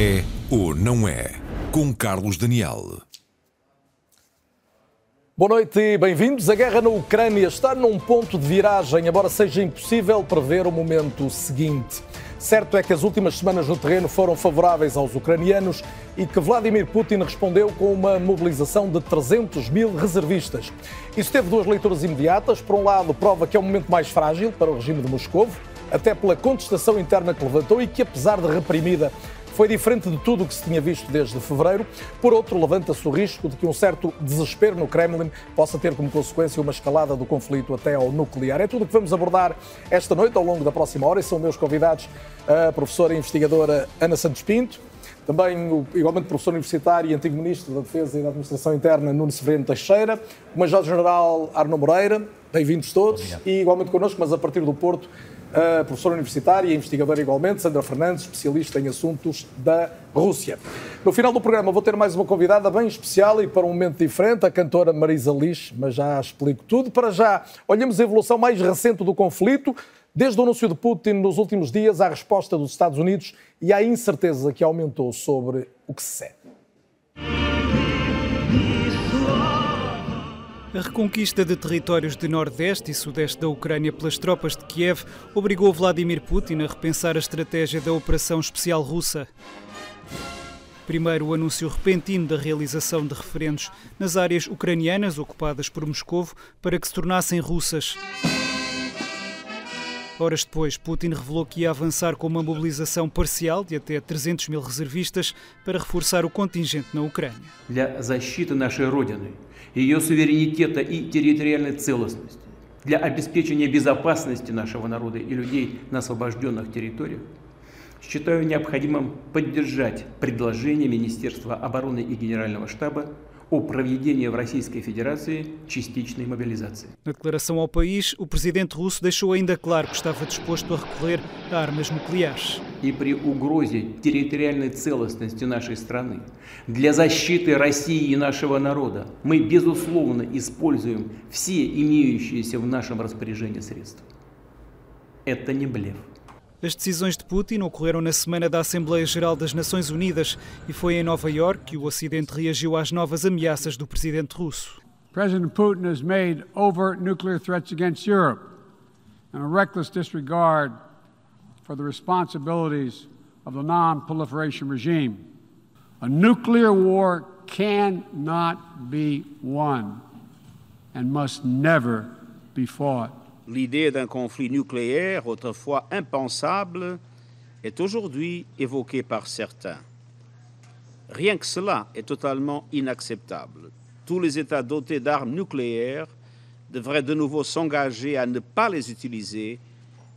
É ou não é? Com Carlos Daniel. Boa noite e bem-vindos. A guerra na Ucrânia está num ponto de viragem, embora seja impossível prever o momento seguinte. Certo é que as últimas semanas no terreno foram favoráveis aos ucranianos e que Vladimir Putin respondeu com uma mobilização de 300 mil reservistas. Isso teve duas leituras imediatas. Por um lado, prova que é o momento mais frágil para o regime de Moscou, até pela contestação interna que levantou e que, apesar de reprimida, foi diferente de tudo o que se tinha visto desde fevereiro. Por outro, levanta-se o risco de que um certo desespero no Kremlin possa ter como consequência uma escalada do conflito até ao nuclear. É tudo o que vamos abordar esta noite, ao longo da próxima hora, e são meus convidados a professora e investigadora Ana Santos Pinto, também o igualmente professor universitário e antigo ministro da Defesa e da Administração Interna Nuno Severino Teixeira, o Major-General Arno Moreira, bem-vindos todos, Obrigado. e igualmente connosco, mas a partir do Porto, a professora universitária e investigadora igualmente, Sandra Fernandes, especialista em assuntos da Rússia. No final do programa vou ter mais uma convidada bem especial e para um momento diferente, a cantora Marisa Liz, mas já explico tudo. Para já, olhemos a evolução mais recente do conflito, desde o anúncio de Putin nos últimos dias à resposta dos Estados Unidos e à incerteza que aumentou sobre o que se segue. A reconquista de territórios de nordeste e sudeste da Ucrânia pelas tropas de Kiev obrigou Vladimir Putin a repensar a estratégia da Operação Especial Russa. Primeiro, o anúncio repentino da realização de referendos nas áreas ucranianas ocupadas por Moscovo para que se tornassem russas. Horas depois, Putin revelou que ia avançar com uma mobilização parcial de até 300 mil reservistas para reforçar o contingente na Ucrânia. Для защиты нашей Родины, ее суверенитета и территориальной целостности, для обеспечения безопасности нашего народа и людей на освобожденных территориях, считаю необходимым поддержать предложение Министерства обороны и Генерального штаба о проведении в Российской Федерации частичной мобилизации. Na declaração ao país, o presidente russo deixou ainda claro que estava disposto a recorrer a armas nucleares. И при угрозе территориальной целостности нашей страны для защиты России и нашего народа мы, безусловно, используем все имеющиеся в нашем распоряжении средства. Это не блеф. As decisões de Putin ocorreram na semana da Assembleia Geral das Nações Unidas e foi em Nova York que o Ocidente reagiu às novas ameaças do presidente russo. President Putin has made overt nuclear threats against Europe and a reckless disregard for the responsibilities of the non-proliferation regime. A nuclear war cannot be won and must never be fought. L'idée d'un conflit nucléaire, autrefois impensable, est aujourd'hui évoquée par certains. Rien que cela est totalement inacceptable. Tous les États dotés d'armes nucléaires devraient de nouveau s'engager à ne pas les utiliser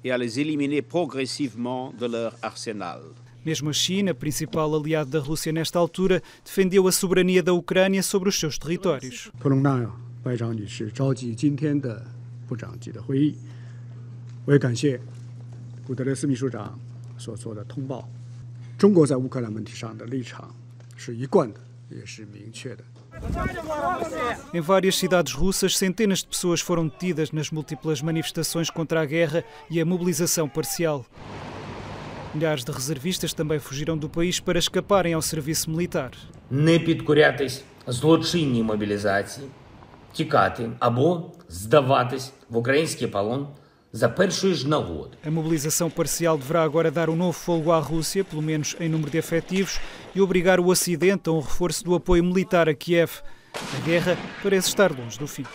et à les éliminer progressivement de leur arsenal. Mesmo a China, principal aliado da Rússia nesta altura, defendeu a soberania da Ucrânia sobre os seus territórios. 部长级的会议，我也感谢古特雷斯秘书长所做的通报。中国在乌克兰问题上的立场是一贯的，也是明确的。 Em várias cidades russas, centenas de pessoas foram detidas nas múltiplas manifestações contra a guerra e a mobilização parcial. Milhares de reservistas também fugiram do país para escaparem ao serviço militar. Не підкорятись злочинній мобілізації, тікати або здаватись в український полон за першої ж нагоди. A mobilização parcial deverá agora dar um novo fogo à Rússia, pelo menos em número de efetivos, e obrigar o Ocidente a um reforço do apoio militar a Kiev. A guerra parece estar longe do fim.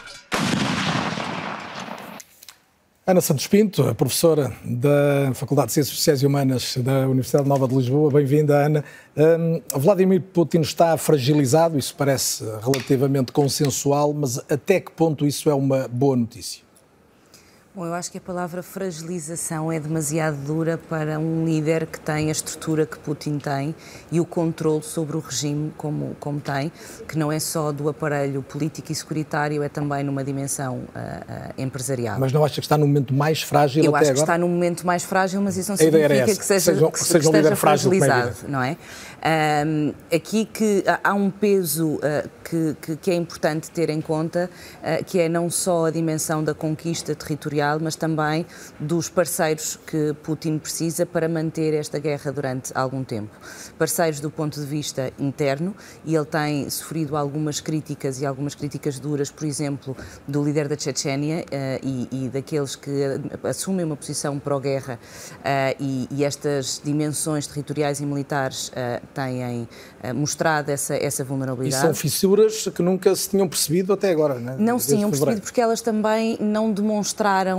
Ana Santos Pinto, professora da Faculdade de Ciências Sociais e Humanas da Universidade Nova de Lisboa. Bem-vinda, Ana. Um, Vladimir Putin está fragilizado, isso parece relativamente consensual, mas até que ponto isso é uma boa notícia? Bom, eu acho que a palavra fragilização é demasiado dura para um líder que tem a estrutura que Putin tem e o controle sobre o regime como, como tem, que não é só do aparelho político e securitário, é também numa dimensão uh, uh, empresarial. Mas não acha que está no momento mais frágil eu até acho que agora? está no momento mais frágil, mas isso não significa que seja, que seja- que, seja um esteja líder fragilizado, não é? Um, aqui que há um peso uh, que, que, é importante ter em conta, que é não só a dimensão da conquista territorial, territorial, mas também dos parceiros que Putin precisa para manter esta guerra durante algum tempo. Parceiros do ponto de vista interno, e ele tem sofrido algumas críticas e algumas críticas duras, por exemplo, do líder da Chechênia uh, e, e, daqueles que assumem uma posição pró-guerra uh, e, e, estas dimensões territoriais e militares uh, têm mostrado essa, essa vulnerabilidade. E são fissuras que nunca se tinham percebido até agora, não é? Não se tinham percebido porque elas também não demonstraram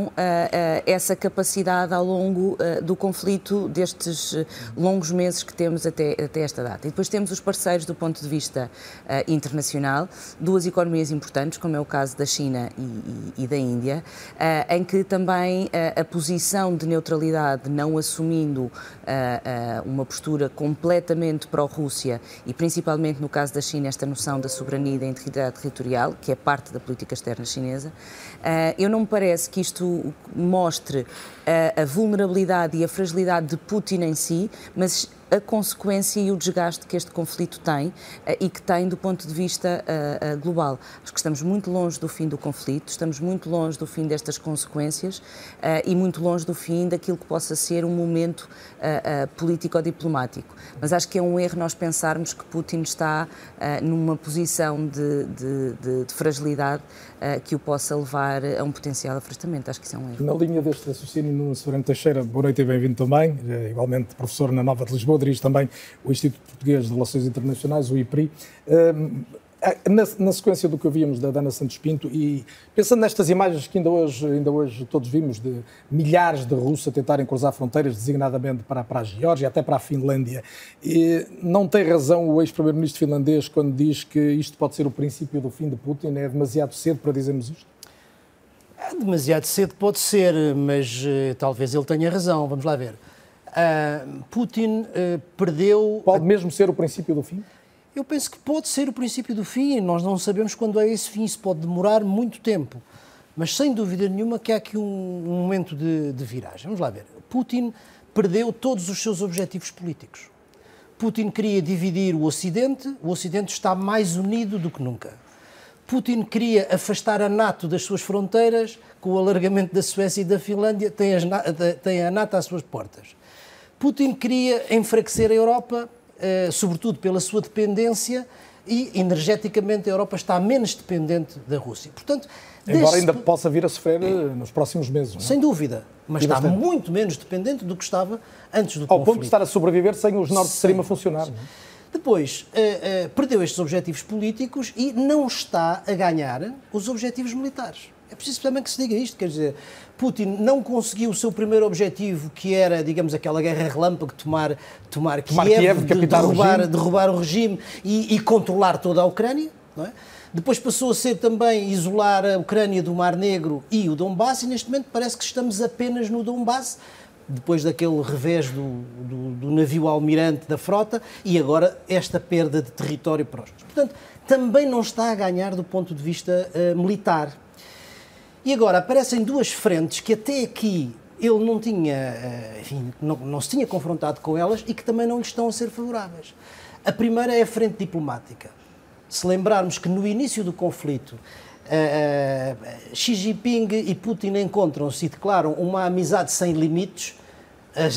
essa capacidade ao longo do conflito destes longos meses que temos até, até esta data. E depois temos os parceiros do ponto de vista internacional, duas economias importantes, como é o caso da China e, e, e da Índia, em que também a posição de neutralidade, não assumindo uma postura completamente pró-Rússia e principalmente no caso da China esta noção da soberania e da integridade territorial, que é parte da política externa chinesa, eu não me parece que isto mostre a vulnerabilidade e a fragilidade de Putin em si, mas a consequência e o desgaste que este conflito tem eh, e que tem do ponto de vista uh, uh, global. Acho que estamos muito longe do fim do conflito, estamos muito longe do fim destas consequências e muito longe do fim daquilo que possa ser um momento político-diplomático. Mas acho que é um erro nós pensarmos que Putin está numa posição de, de, de, de fragilidade que o possa levar a um potencial afastamento. Acho que isso é um erro. Na linha deste raciocínio, Nuno Severino Teixeira, boa noite e bem-vindo também, igualmente professor na Nova de Lisboa dirige também o Instituto Português de Relações Internacionais, o IPRI. Hum, na, na, sequência do que ouvíamos da Dana Santos Pinto e pensando nestas imagens que ainda hoje, ainda hoje todos vimos de milhares de russos a tentarem cruzar fronteiras, designadamente para, para a Geórgia, até para a Finlândia, e não tem razão o ex-primeiro-ministro finlandês quando diz que isto pode ser o princípio do fim de Putin? É demasiado cedo para dizermos isto? É demasiado cedo pode ser, mas uh, talvez ele tenha razão. Vamos lá ver. Uh, Putin uh, perdeu. Pode mesmo ser o princípio do fim? Eu penso que pode ser o princípio do fim. Nós não sabemos quando é esse fim. Isso pode demorar muito tempo. Mas sem dúvida nenhuma que há aqui um, um momento de, de viragem. Vamos lá ver. Putin perdeu todos os seus objetivos políticos. Putin queria dividir o Ocidente, o Ocidente está mais unido do que nunca. Putin queria afastar a NATO das suas fronteiras, com o alargamento da Suécia e da Finlândia, tem, as, tem a NATO às suas portas. Putin queria enfraquecer a Europa, eh, sobretudo pela sua dependência, e energeticamente a Europa está menos dependente da Rússia. Portanto, Embora ainda possa vir a sofrer eh, nos próximos meses. Não? É? Sem dúvida, mas e está bastante. muito menos dependente do que estava antes do Ao conflito. Ao ponto de estar a sobreviver sem os Nord Stream a funcionar. Depois, uh, uh, perdeu estes objetivos políticos e não está a ganhar os objetivos militares. É preciso também que se diga isto, quer dizer, Putin não conseguiu o seu primeiro objetivo, que era, digamos, aquela guerra relâmpago, tomar, tomar, tomar Kiev, Kiev de, derrubar, o derrubar o regime e, e, controlar toda a Ucrânia, não é? Depois passou a ser também isolar a Ucrânia do Mar Negro e o Donbass, e neste momento parece que estamos apenas no Donbass, depois daquele revés do, do, do navio almirante da frota, e agora esta perda de território para os. Portanto, também não está a ganhar do ponto de vista uh, militar. E agora aparecem duas frentes que até aqui ele não tinha, eh, enfim, não, não se tinha confrontado com elas e que também não lhe estão a ser favoráveis. A primeira é a frente diplomática. Se lembrarmos que no início do conflito uh, uh, Xi Jinping e Putin encontram-se e declaram uma amizade sem limites,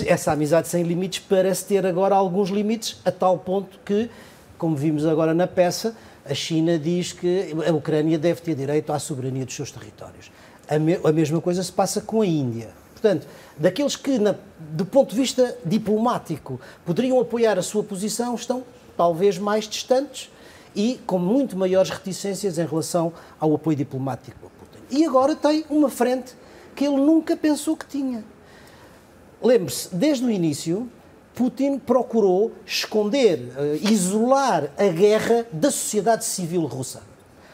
essa amizade sem limites parece ter agora alguns limites, a tal ponto que, como vimos agora na peça, a China diz que a Ucrânia deve ter direito à soberania dos seus territórios. A, me, a mesma coisa se passa com a Índia. Portanto, daqueles que, na, do ponto de vista diplomático, poderiam apoiar a sua posição, estão talvez mais distantes e com muito maiores reticências em relação ao apoio diplomático a Putin. E agora tem uma frente que ele nunca pensou que tinha. Lembre-se, desde o início, Putin procurou esconder, uh, isolar a guerra da sociedade civil russa.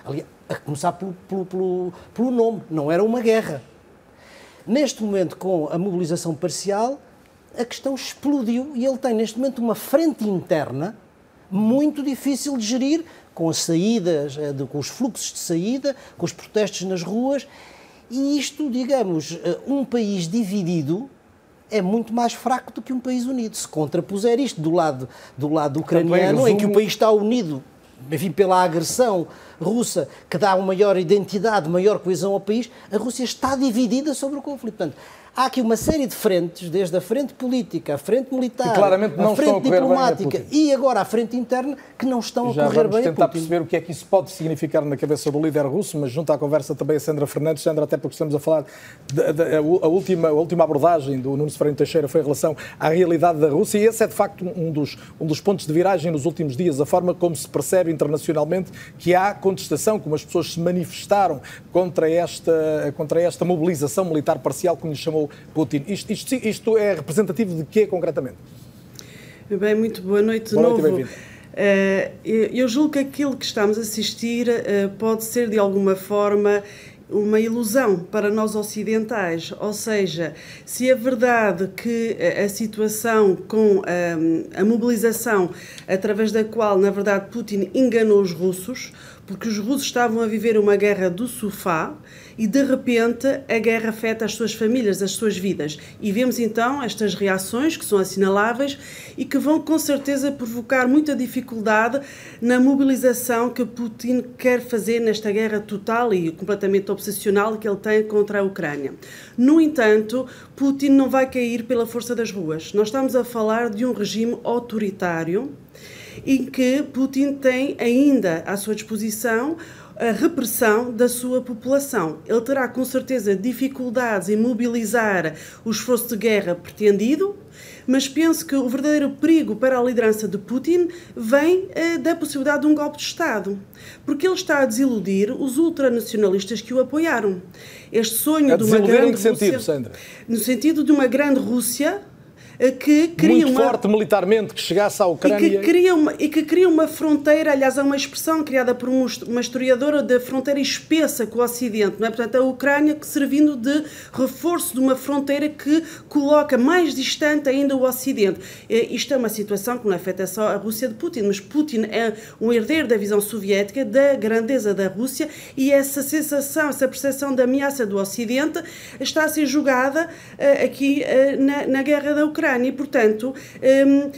Aliás, a começar pelo, pelo, pelo, pelo nome, não era uma guerra. Neste momento, com a mobilização parcial, a questão explodiu e ele tem neste momento uma frente interna muito difícil de gerir, com as saídas, eh, com os fluxos de saída, com os protestos nas ruas. E isto, digamos, eh, um país dividido é muito mais fraco do que um país unido. Se contrapuser isto do lado, do lado ucraniano, resumo, em que o país está unido enfim, pela agressão russa, que dá uma maior identidade, maior coesão ao país, a Rússia está dividida sobre o conflito. Portanto, há aqui uma série de frentes, desde a frente política, a frente militar, a frente diplomática a e agora a frente interna, que não estão Já a correr vamos bem tentar a Putin. perceber o que é que isso pode significar na cabeça do líder russo, mas junto à conversa também a Sandra Fernandes. Sandra, até porque estamos a falar, da, da- a, última, a última abordagem do Nuno Seferino Teixeira foi em relação à realidade da Rússia e esse é de facto um dos, um dos pontos de viragem nos últimos dias, a forma como se percebe internacionalmente que há contestação, como as pessoas se manifestaram contra esta, contra esta mobilização militar parcial, como lhe chamou Putin. Isto, isto, isto é representativo de quê concretamente? Bem, muito boa noite de Boa noite novo. bem-vindo. Eh, eu eu julgo que aquilo que estamos a assistir eh, pode ser de alguma forma uma ilusão para nós ocidentais, ou seja, se é verdade que eh, a situação com a, a mobilização através da qual, na verdade, Putin enganou os russos, porque os russos estavam a viver uma guerra do sofá e de repente a guerra afeta as suas famílias, as suas vidas. E vemos então estas reações que são assinaláveis e que vão com certeza provocar muita dificuldade na mobilização que Putin quer fazer nesta guerra total e completamente obsessional que ele tem contra a Ucrânia. No entanto, Putin não vai cair pela força das ruas. Nós estamos a falar de um regime autoritário em que Putin tem ainda à sua disposição a repressão da sua população. Ele terá com certeza dificuldades em mobilizar o esforço de guerra pretendido, mas penso que o verdadeiro perigo para a liderança de Putin vem eh, da possibilidade de um golpe de Estado, porque ele está a desiludir os ultranacionalistas que o apoiaram. Este sonho A de uma desiludir em grande que sentido, Rússia, Sandra? no sentido de uma grande Rússia que cria Muito uma forte militarmente, que chegasse à e Ucrânia... que, cria uma, e que cria uma fronteira, aliás, há uma expressão criada por um- uma historiadora da fronteira espessa com o Ocidente, não é? Portanto, a Ucrânia que servindo de reforço de uma fronteira que coloca mais distante ainda o Ocidente. Eh, Isto é uma situação que não afeta só a Rússia de Putin, mas Putin é um herdeiro da visão soviética, da grandeza da Rússia, e essa sensação, essa percepção da ameaça do Ocidente está a ser julgada eh, aqui eh, na, na guerra da Ucrânia. E, portanto, hum,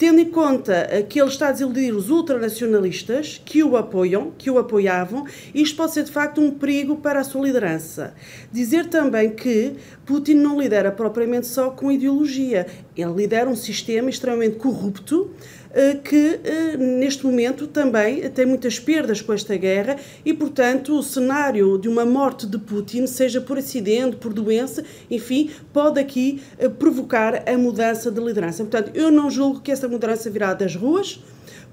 tendo em conta que ele está a desiludir os ultranacionalistas que o apoiam, que o apoiavam, isto pode ser de facto um perigo para a sua liderança. Dizer também que Putin não lidera propriamente só com ideologia, ele lidera um sistema extremamente corrupto eh, que eh, neste momento também tem muitas perdas com esta guerra e, portanto, o cenário de uma morte de Putin, seja por acidente, por doença, enfim, pode aqui eh, provocar a mudança de liderança. Portanto, eu não julgo que essa mudança virá das ruas,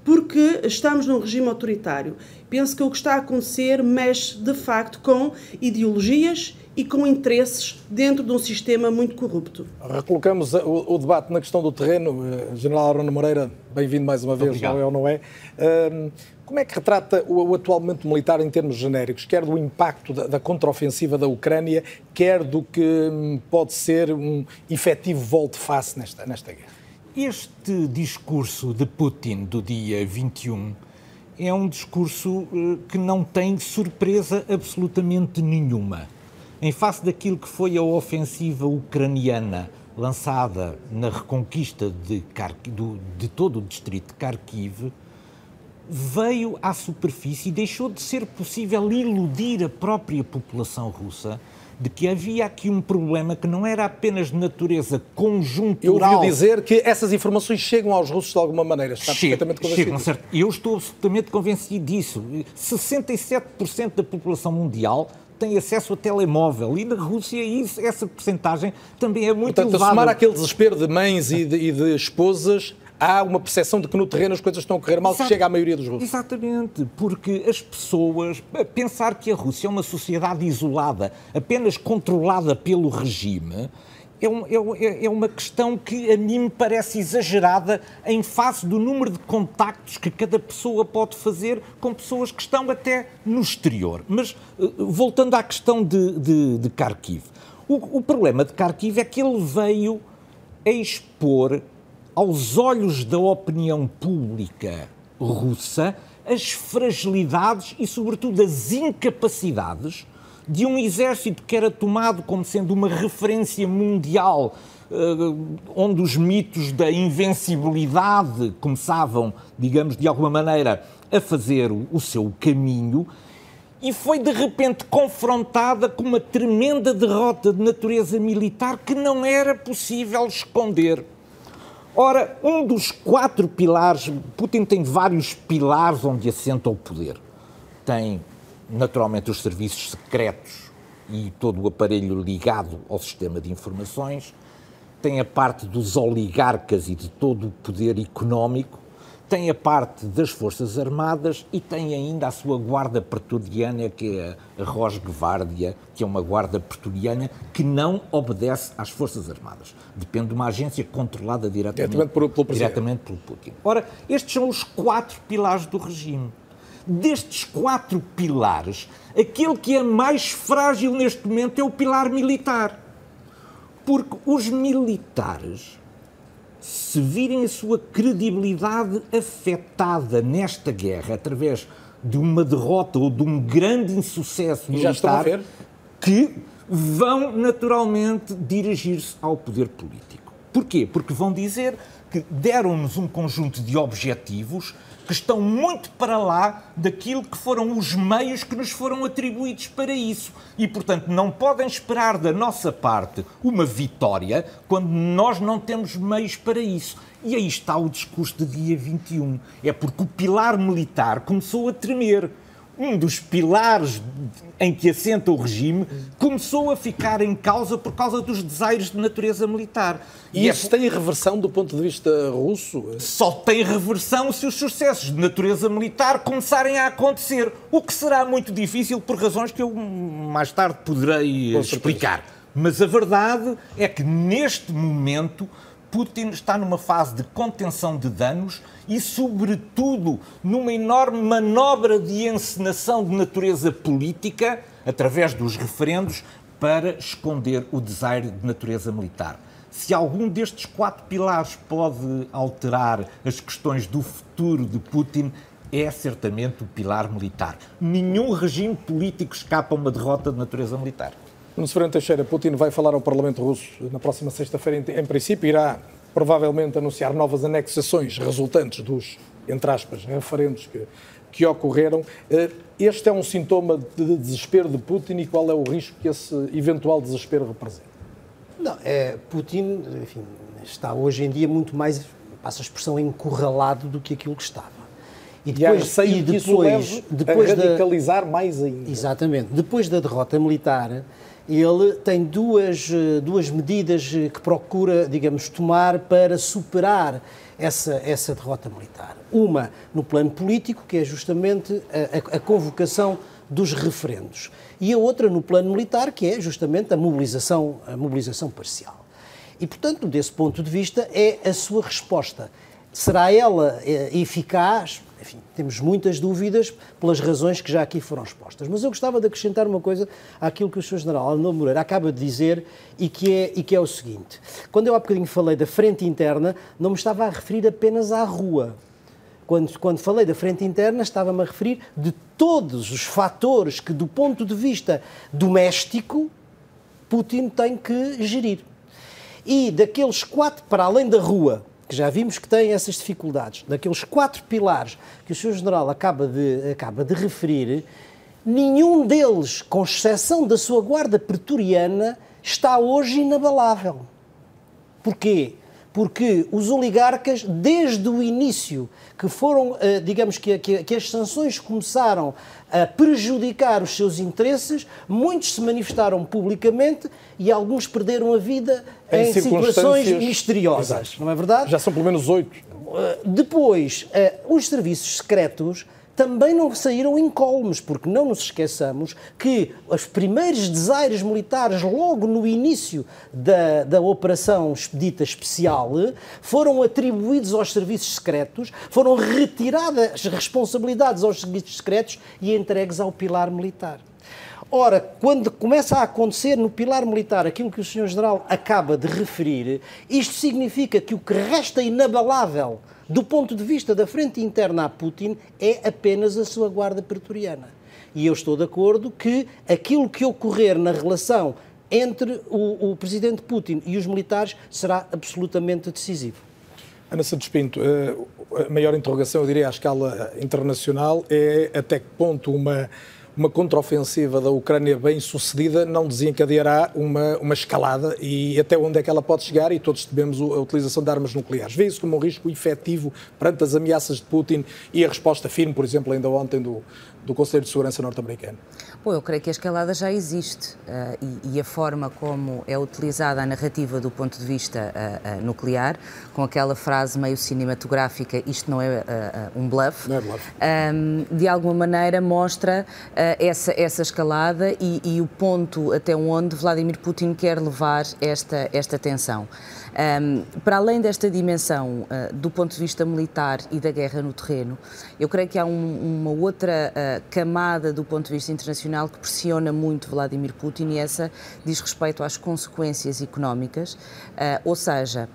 porque estamos num regime autoritário. Penso que o que está a acontecer mexe, de facto, com ideologias e com interesses dentro de um sistema muito corrupto. Recolocamos o, o debate na questão do terreno. Eh, General Arona Moreira, bem-vindo mais uma vez, Obrigado. não é ou não é? Como é que retrata o, o atual momento militar em termos genéricos, quer do impacto da, da contraofensiva da Ucrânia, quer do que hum, pode ser um efetivo volte-face nesta, nesta guerra? Este discurso de Putin do dia 21 é um discurso eh, que não tem surpresa absolutamente nenhuma. Em face daquilo que foi a ofensiva ucraniana lançada na reconquista de, do- de todo o distrito de Kharkiv, veio à superfície e deixou de ser possível iludir a própria população russa de que havia aqui um problema que não era apenas de natureza Eu conjuntural. ouvi dizer que essas informações chegam aos russos de alguma maneira. Está Chega- perfeitamente convencido. chegam, certo? Eu estou absolutamente convencido disso. 67% da população mundial tem acesso a telemóvel e na Rússia isso, essa percentagem também é muito Portanto, a elevada. somar aquele desespero de mães e de, e de esposas, há uma percepção de que no terreno as coisas estão a correr mal, que Exato. chega à maioria dos russos. Exatamente, porque as pessoas. Pensar que a Rússia é uma sociedade isolada, apenas controlada pelo regime. É, um- é um- é- é uma questão que a mim me parece exagerada em face do número de contactos que cada pessoa pode fazer com pessoas que estão até no exterior. Mas, eh, voltando à questão de, de, de Kharkiv, o, o problema de Kharkiv é que ele veio a expor aos olhos da opinião pública russa as fragilidades e, sobretudo, as incapacidades de um exército que era tomado como sendo uma referência mundial, eh, onde os mitos da invencibilidade começavam, digamos, de alguma maneira, a fazer o seu caminho e foi de repente confrontada com uma tremenda derrota de natureza militar que não era possível esconder. Ora, um dos quatro pilares, Putin tem vários pilares onde assenta o poder. Tem, naturalmente, os serviços secretos e todo o aparelho ligado ao sistema de informações, tem a parte dos oligarcas e de todo o poder económico, tem a parte das Forças Armadas e tem ainda a sua guarda pretoriana, que é a Rosgvardia, que é uma guarda pretoriana que não obedece às Forças Armadas. Depende de uma agência controlada diretamente, diretamente, por, pelo, diretamente pelo Putin. Ora, estes são os quatro pilares do regime. Destes quatro pilares, aquele que é mais frágil neste momento é o pilar militar. Porque os militares se virem a sua credibilidade afetada nesta guerra através de uma derrota ou de um grande insucesso militar, que vão naturalmente dirigir-se ao poder político. Porquê? Porque vão dizer que deram-nos um conjunto de objetivos que estão muito para lá daquilo que foram os meios que nos foram atribuídos para isso. E, portanto, não podem esperar da nossa parte uma vitória quando nós não temos meios para isso. E aí está o discurso de dia 21. É porque o pilar militar começou a tremer um dos pilares em que assenta o regime, começou a ficar em causa por causa dos desaires de natureza militar. E, e isso é... tem reversão do ponto de vista russo? Só tem reversão se os sucessos de natureza militar começarem a acontecer, o que será muito difícil por razões que eu mais tarde poderei explicar. Mas a verdade é que neste momento Putin está numa fase de contenção de danos e, sobretudo, numa enorme manobra de encenação de natureza política, através dos referendos, para esconder o desaire de natureza militar. Se algum destes quatro pilares pode alterar as questões do futuro de Putin, é certamente o pilar militar. Nenhum regime político escapa a uma derrota de natureza militar. No Severino Teixeira, Putin vai falar ao Parlamento russo na próxima sexta-feira. Em, princípio, irá provavelmente anunciar novas anexações resultantes dos, entre aspas, referendos que, que ocorreram. Eh, este é um sintoma de desespero de Putin e qual é o risco que esse eventual desespero representa? Não, é, Putin enfim, está hoje em dia muito mais, passa a expressão, encurralado do que aquilo que estava. E depois, e, e depois, depois a radicalizar da, mais ainda. Exatamente. Depois da derrota militar, ele tem duas, duas medidas que procura, digamos, tomar para superar essa, essa derrota militar. Uma no plano político, que é justamente a, a, convocação dos referendos, e a outra no plano militar, que é justamente a mobilização, a mobilização parcial. E, portanto, desse ponto de vista, é a sua resposta. Será ela eh, eficaz? enfim, temos muitas dúvidas pelas razões que já aqui foram expostas. Mas eu gostava de acrescentar uma coisa àquilo que o Sr. General Arnaldo Moreira acaba de dizer e que, é, e que é o seguinte. Quando eu há bocadinho falei da frente interna, não me estava a referir apenas à rua. Quando, quando falei da frente interna, estava-me a referir de todos os fatores que, do ponto de vista doméstico, Putin tem que gerir. E daqueles quatro, para além da rua, que já vimos que tem essas dificuldades, daqueles quatro pilares que o Sr. General acaba de, acaba de referir, nenhum deles, com exceção da sua guarda pretoriana, está hoje inabalável. Porquê? Porque os oligarcas, desde o início, que foram, eh, digamos que, que, que as sanções começaram a prejudicar os seus interesses, muitos se manifestaram publicamente e alguns perderam a vida em, em situações misteriosas. Exato. Não é verdade? Já são pelo menos oito. Depois, eh, os serviços secretos também não saíram incólumes, porque não nos esqueçamos que os primeiros desaires militares, logo no início da, da operação expedita especial, foram atribuídos aos serviços secretos, foram retiradas as responsabilidades aos serviços secretos e entregues ao pilar militar. Ora, quando começa a acontecer no pilar militar aquilo que o Sr. General acaba de referir, isto significa que o que resta inabalável do ponto de vista da frente interna a Putin, é apenas a sua guarda pretoriana. E eu estou de acordo que aquilo que ocorrer na relação entre o, o presidente Putin e os militares será absolutamente decisivo. Ana Santos Pinto, eh, a maior interrogação, eu diria, à escala internacional é até que ponto uma, uma contraofensiva da Ucrânia bem sucedida não desencadeará uma, uma escalada e até onde é que ela pode chegar e todos tememos a utilização de armas nucleares. Vê isso como um risco efetivo perante as ameaças de Putin e a resposta firme, por exemplo, ainda ontem do, do Conselho de Segurança norte-americano? Bom, eu creio que a escalada já existe uh, e, e, a forma como é utilizada a narrativa do ponto de vista uh, uh, nuclear, com aquela frase meio cinematográfica, isto não é um bluff, não é bluff. Um, de alguma maneira mostra essa, essa escalada e, e, o ponto até onde Vladimir Putin quer levar esta, esta tensão. Um, para além desta dimensão uh, do ponto de vista militar e da guerra no terreno, eu creio que há um, uma outra uh, camada do ponto de vista internacional que pressiona muito Vladimir Putin e essa diz respeito às consequências económicas, uh, ou seja,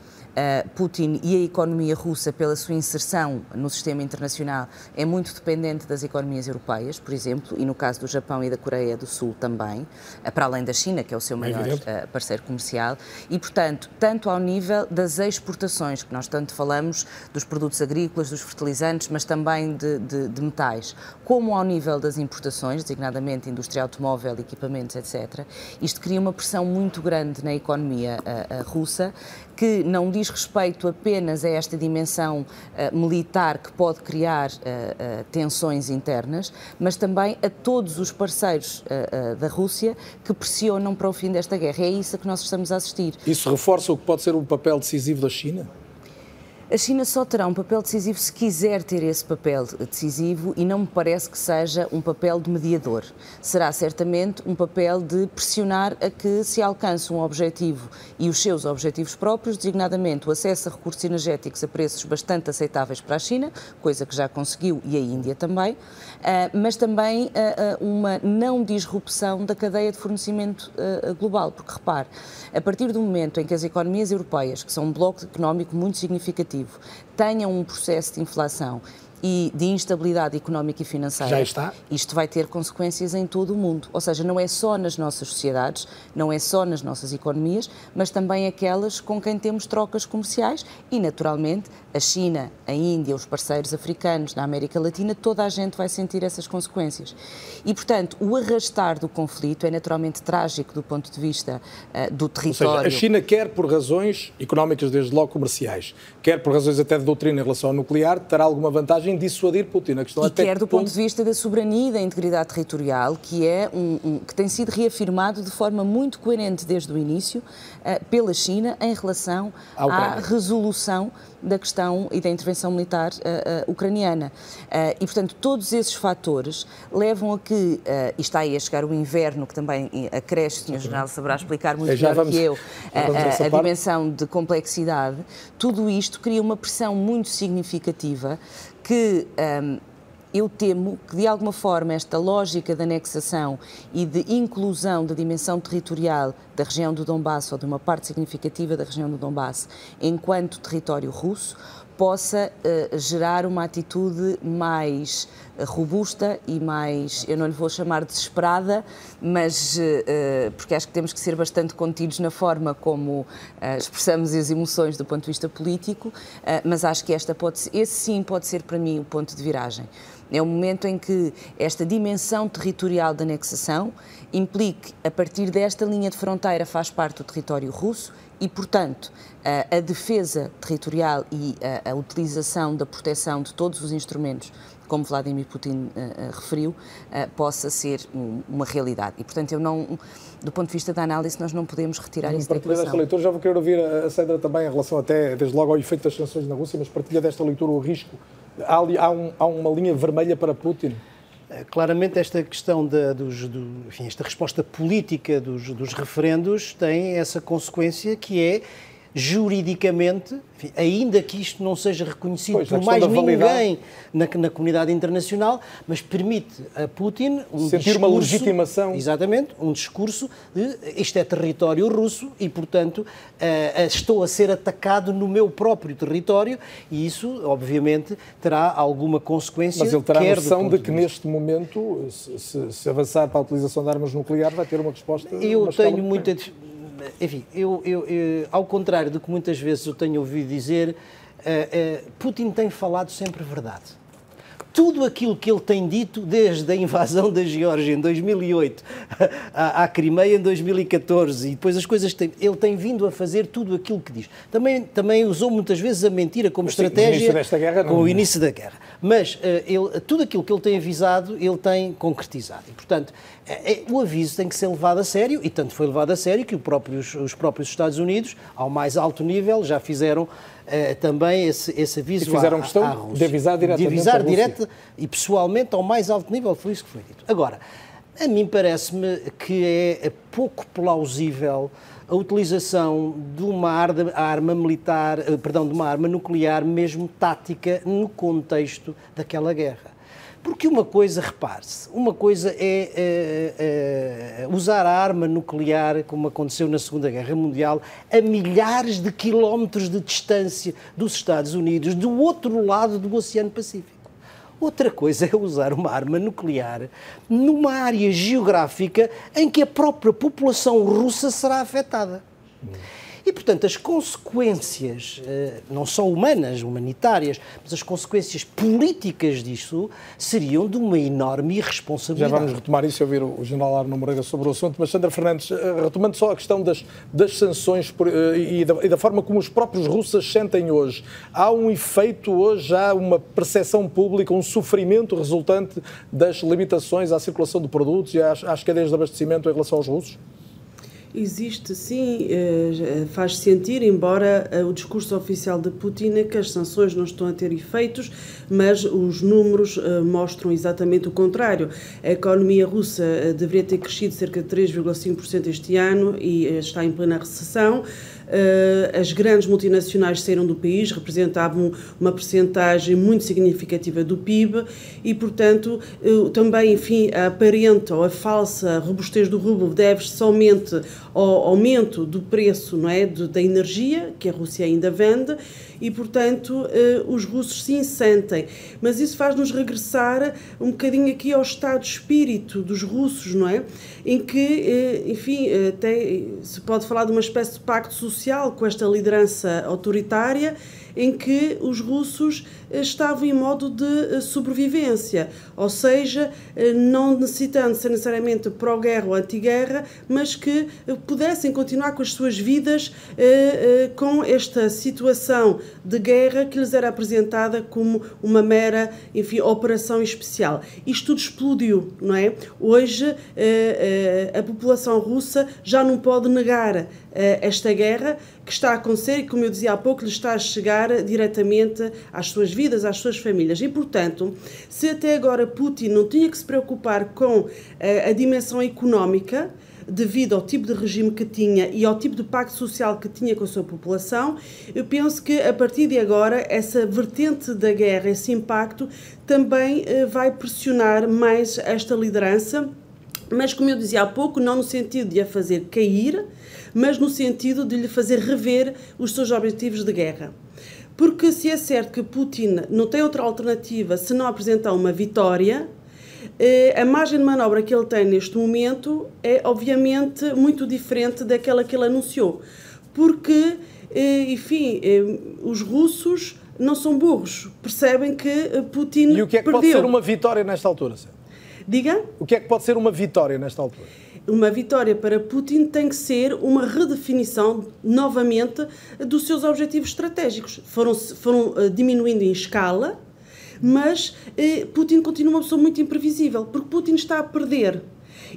Putin e a economia russa, pela sua inserção no sistema internacional, é muito dependente das economias europeias, por exemplo, e no caso do Japão e da Coreia do Sul também, uh, para além da China, que é o seu maior uh, parceiro comercial, e, portanto, tanto ao nível das exportações, que nós tanto falamos dos produtos agrícolas, dos fertilizantes, mas também de, de, de metais, como ao nível das importações, designadamente indústria automóvel, equipamentos, etc., isto cria uma pressão muito grande na economia russa, que não diz respeito apenas a esta dimensão uh, militar que pode criar tensões internas, mas também a todos os parceiros da Rússia que pressionam para o fim desta guerra. É isso a que nós estamos a assistir. Isso reforça o que pode ser o papel decisivo da China? A China só terá um papel decisivo se quiser ter esse papel decisivo e não me parece que seja um papel de mediador. Será certamente um papel de pressionar a que se alcance um objetivo e os seus objetivos próprios, designadamente o acesso a recursos energéticos a preços bastante aceitáveis para a China, coisa que já conseguiu e a Índia também, mas também ah, ah, uma não disrupção da cadeia de fornecimento global, porque repare, a partir do momento em que as economias europeias, que são um bloco económico muito significativo, tenham um processo de inflação e de instabilidade económica e financeira. Já está. Isto vai ter consequências em todo o mundo. Ou seja, não é só nas nossas sociedades, não é só nas nossas economias, mas também aquelas com quem temos trocas comerciais e, naturalmente, a China, a Índia, os parceiros africanos, na América Latina, toda a gente vai sentir essas consequências. E, portanto, o arrastar do conflito é naturalmente trágico do ponto de vista uh, do território. Ou seja, a China quer por razões económicas, desde logo comerciais, quer por razões até de doutrina em relação ao nuclear, terá alguma vantagem em dissuadir Putin. A questão e até quer do ponto de vista da soberania e da integridade territorial, que é um, um, que tem sido reafirmado de forma muito coerente desde o início pela China em relação à resolução da questão e da intervenção militar uh, uh, ucraniana. Uh, e, portanto, todos esses fatores levam a que, e está aí a chegar o inverno, que também acresce, o Sr. General saberá explicar muito melhor vamos, que eu, a, a dimensão de complexidade, tudo isto cria uma pressão muito significativa que um, eu temo que, de alguma forma, esta lógica de anexação e de inclusão da dimensão territorial da região do Donbass ou de uma parte significativa da região do Donbass enquanto território russo possa uh, gerar uma atitude mais uh, robusta e mais, eu não lhe vou chamar desesperada, mas uh, porque acho que temos que ser bastante contidos na forma como expressamos as emoções do ponto de vista político, mas acho que esta pode, esse sim pode ser para mim o ponto de viragem. É o momento em que esta dimensão territorial da anexação implique, a partir desta linha de fronteira, faz parte do território russo e, portanto, a, a defesa territorial e a, a, utilização da proteção de todos os instrumentos, como Vladimir Putin uh, referiu, uh, possa ser um, uma realidade. E, portanto, eu não, do ponto de vista da análise, nós não podemos retirar isso da equação. desta leitura, já vou querer ouvir a Sandra também em relação até, desde logo, ao efeito das sanções na Rússia, mas partilha desta leitura o risco Há, há, um, há uma linha vermelha para Putin? Eh, claramente, esta questão da, dos, do, enfim, esta resposta política dos, dos referendos tem essa consequência que é juridicamente, enfim, ainda que isto não seja reconhecido pois, por mais ninguém na, na, comunidade internacional, mas permite a Putin um sentir discurso, uma legitimação. Exatamente, um discurso de isto é território russo e, portanto, uh, estou a ser atacado no meu próprio território e isso, obviamente, terá alguma consequência. Mas ele terá a noção de que, neste momento, se, se, avançar para a utilização de armas nucleares, vai ter uma resposta. Eu tenho muita enfim, eu, eu, eu, ao contrário do que muitas vezes eu tenho ouvido dizer, Putin tem falado sempre verdade tudo aquilo que ele tem dito desde a invasão da Geórgia em 2008 à, à Crimeia em 2014 e depois as coisas ele tem vindo a fazer tudo aquilo que diz. Também, também usou muitas vezes a mentira como Mas, estratégia sim, guerra, com o início da guerra. Mas uh, ele, tudo aquilo que ele tem avisado, ele tem concretizado. E, portanto, é, o aviso tem que ser levado a sério e tanto foi levado a sério que próprios, os próprios Estados Unidos, ao mais alto nível, já fizeram uh, também esse, esse aviso e fizeram à, questão à Rússia. de avisar diretamente de avisar direto e pessoalmente ao mais alto nível, foi isso que foi dito. Agora, a mim parece-me que é pouco plausível a utilização de uma arma militar, eh, perdão, de uma arma nuclear mesmo tática no contexto daquela guerra. Porque uma coisa, repare-se, uma coisa é, é, é, usar a arma nuclear, como aconteceu na Segunda Guerra Mundial, a milhares de quilómetros de distância dos Estados Unidos, do outro lado do Oceano Pacífico. Outra coisa é usar uma arma nuclear numa área geográfica em que a própria população russa será afetada. E, portanto, as consequências, eh, não só humanas, humanitárias, mas as consequências políticas disso seriam de uma enorme irresponsabilidade. Já vamos retomar isso e ouvir o general Arno Moreira sobre o assunto, mas Sandra Fernandes, eh, retomando só a questão das, das sanções eh, e da, e da forma como os próprios russos sentem hoje, há um efeito hoje, há uma percepção pública, um sofrimento resultante das limitações à circulação de produtos e às, às cadeias de abastecimento em relação aos russos? Existe, sim, eh, faz sentir, embora eh, o discurso oficial de Putin é que as sanções não estão a ter efeitos, mas os números eh, mostram exatamente o contrário. A economia russa deveria ter crescido cerca de 3,5% este ano e está em plena recessão. Eh, as grandes multinacionais saíram do país, representavam uma percentagem muito significativa do PIB e, portanto, eh, também, enfim, a aparente ou a falsa robustez do rublo deve somente ao aumento do preço não é, da energia, que a Rússia ainda vende, e, portanto, eh, os russos sim sentem. Mas isso faz-nos regressar um bocadinho aqui ao estado de espírito dos russos, não é? Em que, enfim, até se pode falar de uma espécie de pacto social com esta liderança autoritária em que os russos estavam em modo de eh, sobrevivência, ou seja, eh, não necessitando ser necessariamente pró-guerra ou anti-guerra, mas que pudessem continuar com as suas vidas com esta situação de guerra que lhes era apresentada como uma mera, enfim, operação especial. Isto tudo explodiu, não é? Hoje a população russa já não pode negar esta guerra que está a acontecer e, como eu dizia há pouco, lhe está a chegar diretamente às suas vidas, às suas famílias. E, portanto, se até agora Putin não tinha que se preocupar com a, a dimensão económica, devido ao tipo de regime que tinha e ao tipo de pacto social que tinha com a sua população, eu penso que a partir de agora essa vertente da guerra, esse impacto, também eh, vai pressionar mais esta liderança, mas como eu dizia há pouco, não no sentido de a fazer cair, mas no sentido de lhe fazer rever os seus objetivos de guerra. Porque se é certo que Putin não tem outra alternativa se não apresentar uma vitória, eh, a margem de manobra que ele tem neste momento é obviamente muito diferente daquela que ele anunciou. Porque, eh, enfim, eh, os russos não são burros, percebem que Putin E o que é que perdeu. pode ser uma vitória nesta altura? Diga? O que é que pode ser uma vitória nesta altura? Uma vitória para Putin tem que ser uma redefinição novamente dos seus objetivos estratégicos. Foram, foram uh, diminuindo em escala, mas uh, Putin continua uma pessoa muito imprevisível, porque Putin está a perder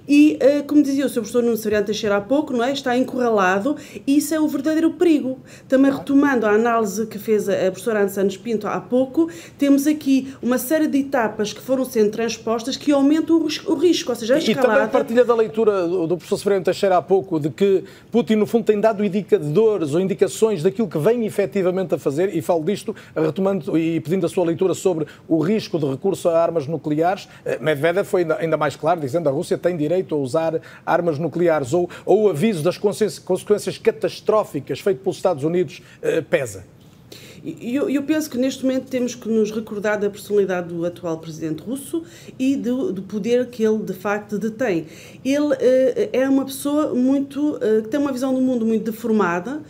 e, eh, como dizia o Sr. professor Nuno Severiano Teixeira há pouco, não é? está encurralado e isso é o verdadeiro perigo. Também retomando a análise que fez a professora Ana Santos Pinto há pouco, temos aqui uma série de etapas que foram sendo transpostas que aumentam o risco, ou seja, a escalada... E também partilha da leitura do professor Severiano Teixeira há pouco de que Putin, no fundo, tem dado indicadores ou indicações daquilo que vem efetivamente a fazer, e falo disto retomando e pedindo a sua leitura sobre o risco de recurso a armas nucleares. Eh, Medvedev foi ainda mais claro, dizendo que a Rússia tem direito a usar armas nucleares ou, ou o aviso das consequências catastróficas feito pelos Estados Unidos uh, pesa? Eu, eu, penso que neste momento temos que nos recordar da personalidade do atual presidente russo e do, do poder que ele de facto detém. Ele uh, é uma pessoa muito uh, que tem uma visão do mundo muito deformada,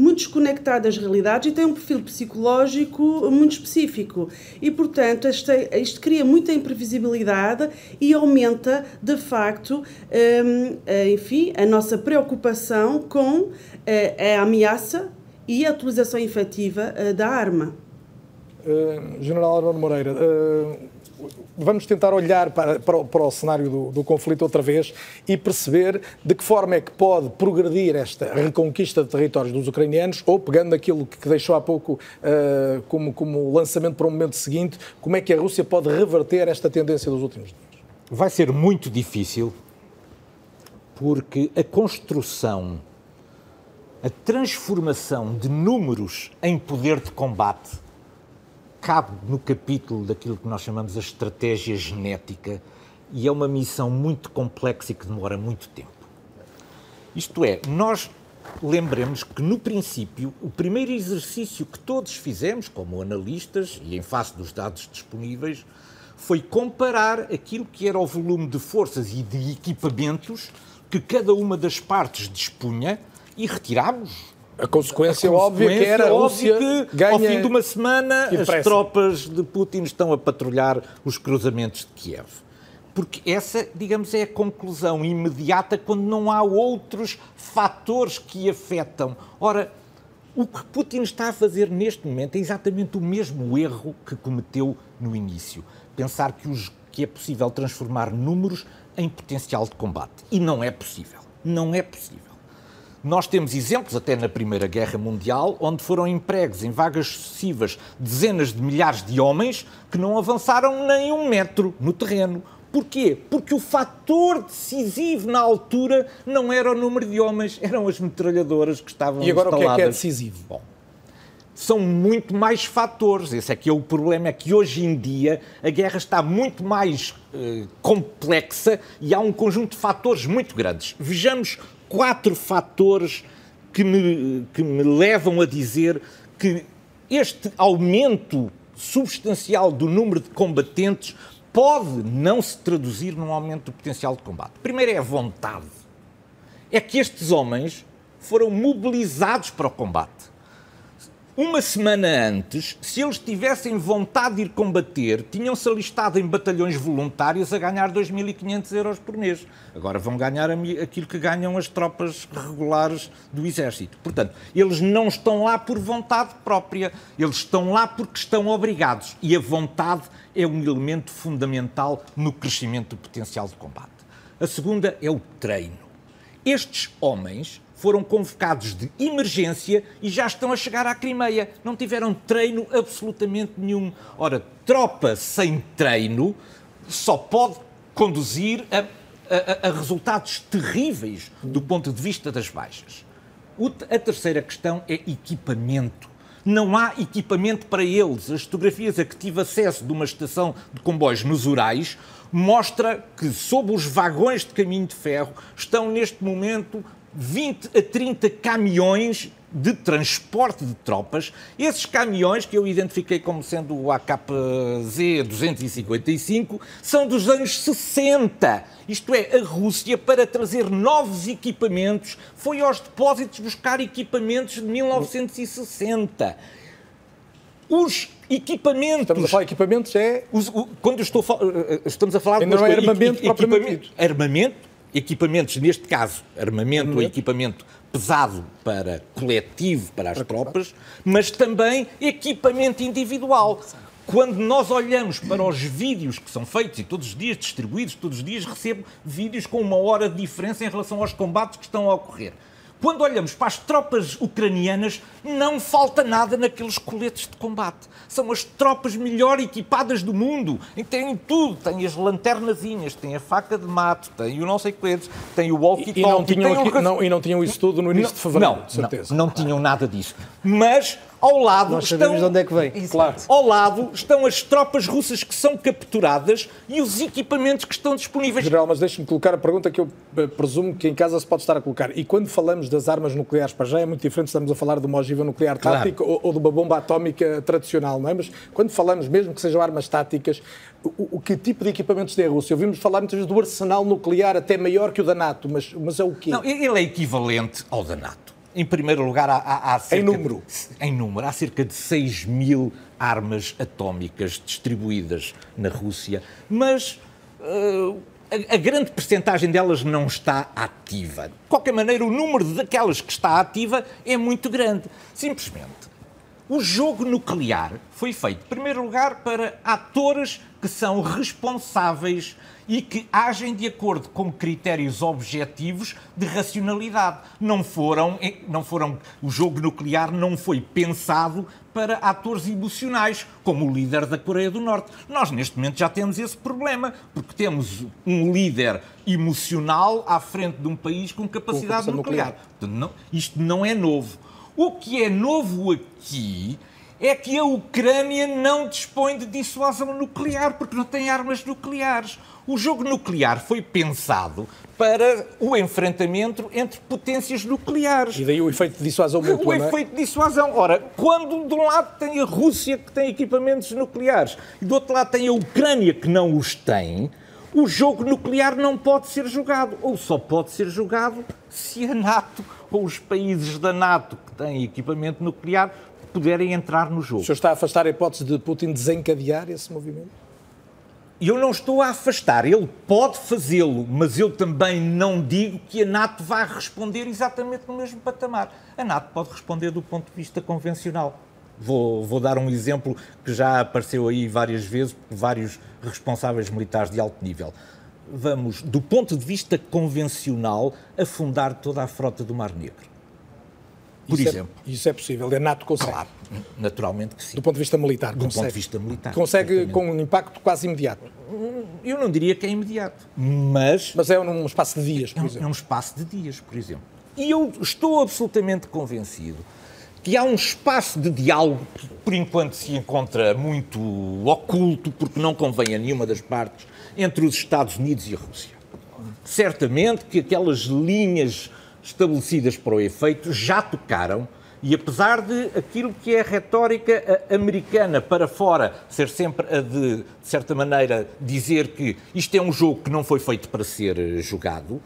muito desconectado das realidades e tem um perfil psicológico muito específico. E, portanto, isto, isto cria muita imprevisibilidade e aumenta, de facto, um, enfim, a nossa preocupação com a, a ameaça e a utilização efetiva da arma. Uh, General Arno Moreira, uh, vamos tentar olhar para, para, o, para o cenário do, do, conflito outra vez e perceber de que forma é que pode progredir esta reconquista de territórios dos ucranianos, ou pegando aquilo que deixou há pouco uh, como, como lançamento para o momento seguinte, como é que a Rússia pode reverter esta tendência dos últimos dias? Vai ser muito difícil, porque a construção, a transformação de números em poder de combate cabe no capítulo daquilo que nós chamamos a estratégia genética e é uma missão muito complexa e que demora muito tempo. Isto é, nós lembremos que, no princípio, o primeiro exercício que todos fizemos, como analistas e em face dos dados disponíveis, foi comparar aquilo que era o volume de forças e de equipamentos que cada uma das partes dispunha e retirámos a consequência, a consequência óbvia que era a Rússia que, ganha... ao fim de uma semana as tropas de Putin estão a patrulhar os cruzamentos de Kiev. Porque essa, digamos, é a conclusão imediata quando não há outros fatores que afetam. Ora, o que Putin está a fazer neste momento é exatamente o mesmo erro que cometeu no início. Pensar que, os, que é possível transformar números em potencial de combate. E não é possível. Não é possível. Nós temos exemplos, até na Primeira Guerra Mundial, onde foram empregos em vagas sucessivas dezenas de milhares de homens que não avançaram nem um metro no terreno. Porquê? Porque o fator decisivo na altura não era o número de homens, eram as metralhadoras que estavam instaladas. E agora instaladas. o que é que é decisivo? Bom, são muito mais fatores. Esse é que é o problema, é que hoje em dia a guerra está muito mais uh, complexa e há um conjunto de fatores muito grandes. Vejamos quatro fatores que me, que me levam a dizer que este aumento substancial do número de combatentes pode não se traduzir num aumento do potencial de combate. Primeiro é a vontade. É que estes homens foram mobilizados para o combate uma semana antes, se eles tivessem vontade de ir combater, tinham-se alistado em batalhões voluntários a ganhar 2.500 euros por mês. Agora vão ganhar aquilo que ganham as tropas regulares do Exército. Portanto, eles não estão lá por vontade própria, eles estão lá porque estão obrigados. E a vontade é um elemento fundamental no crescimento do potencial de combate. A segunda é o treino. Estes homens foram convocados de emergência e já estão a chegar à Crimeia. Não tiveram treino absolutamente nenhum. Ora, tropa sem treino só pode conduzir a, a, a resultados terríveis do ponto de vista das baixas. A terceira questão é equipamento. Não há equipamento para eles. As fotografias a que tive acesso de uma estação de comboios nos Urais mostra que sob os vagões de caminho de ferro estão neste momento 20 a 30 caminhões de transporte de tropas. Esses caminhões, que eu identifiquei como sendo o AKZ 255, são dos anos 60. Isto é, a Rússia, para trazer novos equipamentos, foi aos depósitos buscar equipamentos de 1960. Os equipamentos. Estamos a falar de equipamentos, é. Os, o, quando estou, eh, eh, estamos a falar de. Não é armamento propriamente Armamento equipamentos, neste caso, armamento ou equipamento pesado para coletivo para as para tropas, mas também equipamento individual. Quando nós olhamos para os vídeos que são feitos e todos os dias distribuídos, todos os dias recebo vídeos com uma hora de diferença em relação aos combates que estão a ocorrer. Quando olhamos para as tropas ucranianas, não falta nada naqueles coletes de combate. São as tropas melhor equipadas do mundo. E têm tudo. Têm as lanternazinhas, têm a faca de mato, têm o não sei quantos, têm o walkie-talkie. E, não tinham, aqui, não, e não tinham isso tudo no início não, de fevereiro, não, de certeza. Não, não tinham nada disso. Mas ao lado Nós estão, de onde é que vem. Claro. Ao lado estão as tropas russas que são capturadas e os equipamentos que estão disponíveis. General, mas deixe-me colocar a pergunta que eu eh, presumo que em casa se pode estar a colocar. E quando falamos das armas nucleares para já é muito diferente, estamos a falar de uma ogiva nuclear claro. tática ou, ou, de uma bomba atómica tradicional, não é? Mas quando falamos, mesmo que sejam armas táticas, o, o que tipo de equipamentos tem a Rússia? Ouvimos falar muitas vezes do arsenal nuclear até maior que o da NATO, mas, mas é o quê? Não, ele é equivalente ao da NATO Em primeiro lugar, há, há, há cerca em número. De, em número, há cerca de 6 mil armas atómicas distribuídas na Rússia, mas uh, a, a, grande percentagem delas não está ativa. De qualquer maneira, o número daquelas que está ativa é muito grande. Simplesmente, o jogo nuclear foi feito, em primeiro lugar, para atores que são responsáveis e que agem de acordo com critérios objetivos de racionalidade. Não foram, não foram, o jogo nuclear não foi pensado para atores emocionais, como o líder da Coreia do Norte. Nós, neste momento, já temos esse problema, porque temos um líder emocional à frente de um país com capacidade com nuclear. nuclear. Não, isto não é novo. O que é novo aqui é que a Ucrânia não dispõe de dissuasão nuclear, porque não tem armas nucleares. O jogo nuclear foi pensado para o enfrentamento entre potências nucleares. E daí o efeito de dissuasão mútua, O efeito de dissuasão. Ora, quando de um lado tem a Rússia que tem equipamentos nucleares e do outro lado tem a Ucrânia que não os tem, o jogo nuclear não pode ser jogado. Ou só pode ser jogado se a NATO ou os países da NATO que têm equipamento nuclear puderem entrar no jogo. O senhor está a afastar a hipótese de Putin desencadear esse movimento? Eu não estou a afastar, ele pode fazê-lo, mas eu também não digo que a NATO vá responder exatamente no mesmo patamar. A NATO pode responder do ponto de vista convencional. Vou, vou dar um exemplo que já apareceu aí várias vezes por vários responsáveis militares de alto nível. Vamos, do ponto de vista convencional, afundar toda a frota do Mar Negro por isso é- exemplo. É, isso é possível, a NATO consegue. Claro, naturalmente que sim. Do ponto de vista militar, Do consegue. ponto de vista militar. Consegue com um impacto quase imediato. Eu não diria que é imediato, mas... Mas é num espaço de dias, por é, exemplo. É um espaço de dias, por exemplo. E eu estou absolutamente convencido que há um espaço de diálogo que, por enquanto, se encontra muito oculto, porque não convém a nenhuma das partes, entre os Estados Unidos e a Rússia. Certamente que aquelas linhas estabelecidas para o efeito já tocaram e apesar de aquilo que é a retórica americana para fora ser sempre a de, de certa maneira, dizer que isto é um jogo que não foi feito para ser eh, jogado,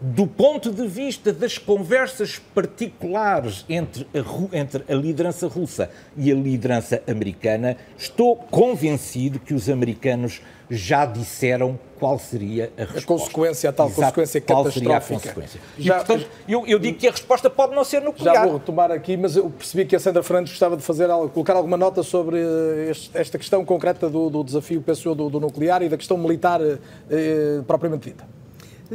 do ponto de vista das conversas particulares entre a, entre a liderança russa e a liderança americana, estou convencido que os americanos já disseram qual seria a resposta. A consequência, a tal Exato, consequência catastrófica. Consequência. Já, e, portanto, eu, eu, digo que a resposta pode não ser nuclear. Já vou retomar aqui, mas eu percebi que a Sandra Fernandes gostava de fazer, colocar alguma nota sobre eh, este, esta questão concreta do, do desafio, penso eu, do, do, nuclear e da questão militar eh, propriamente dita.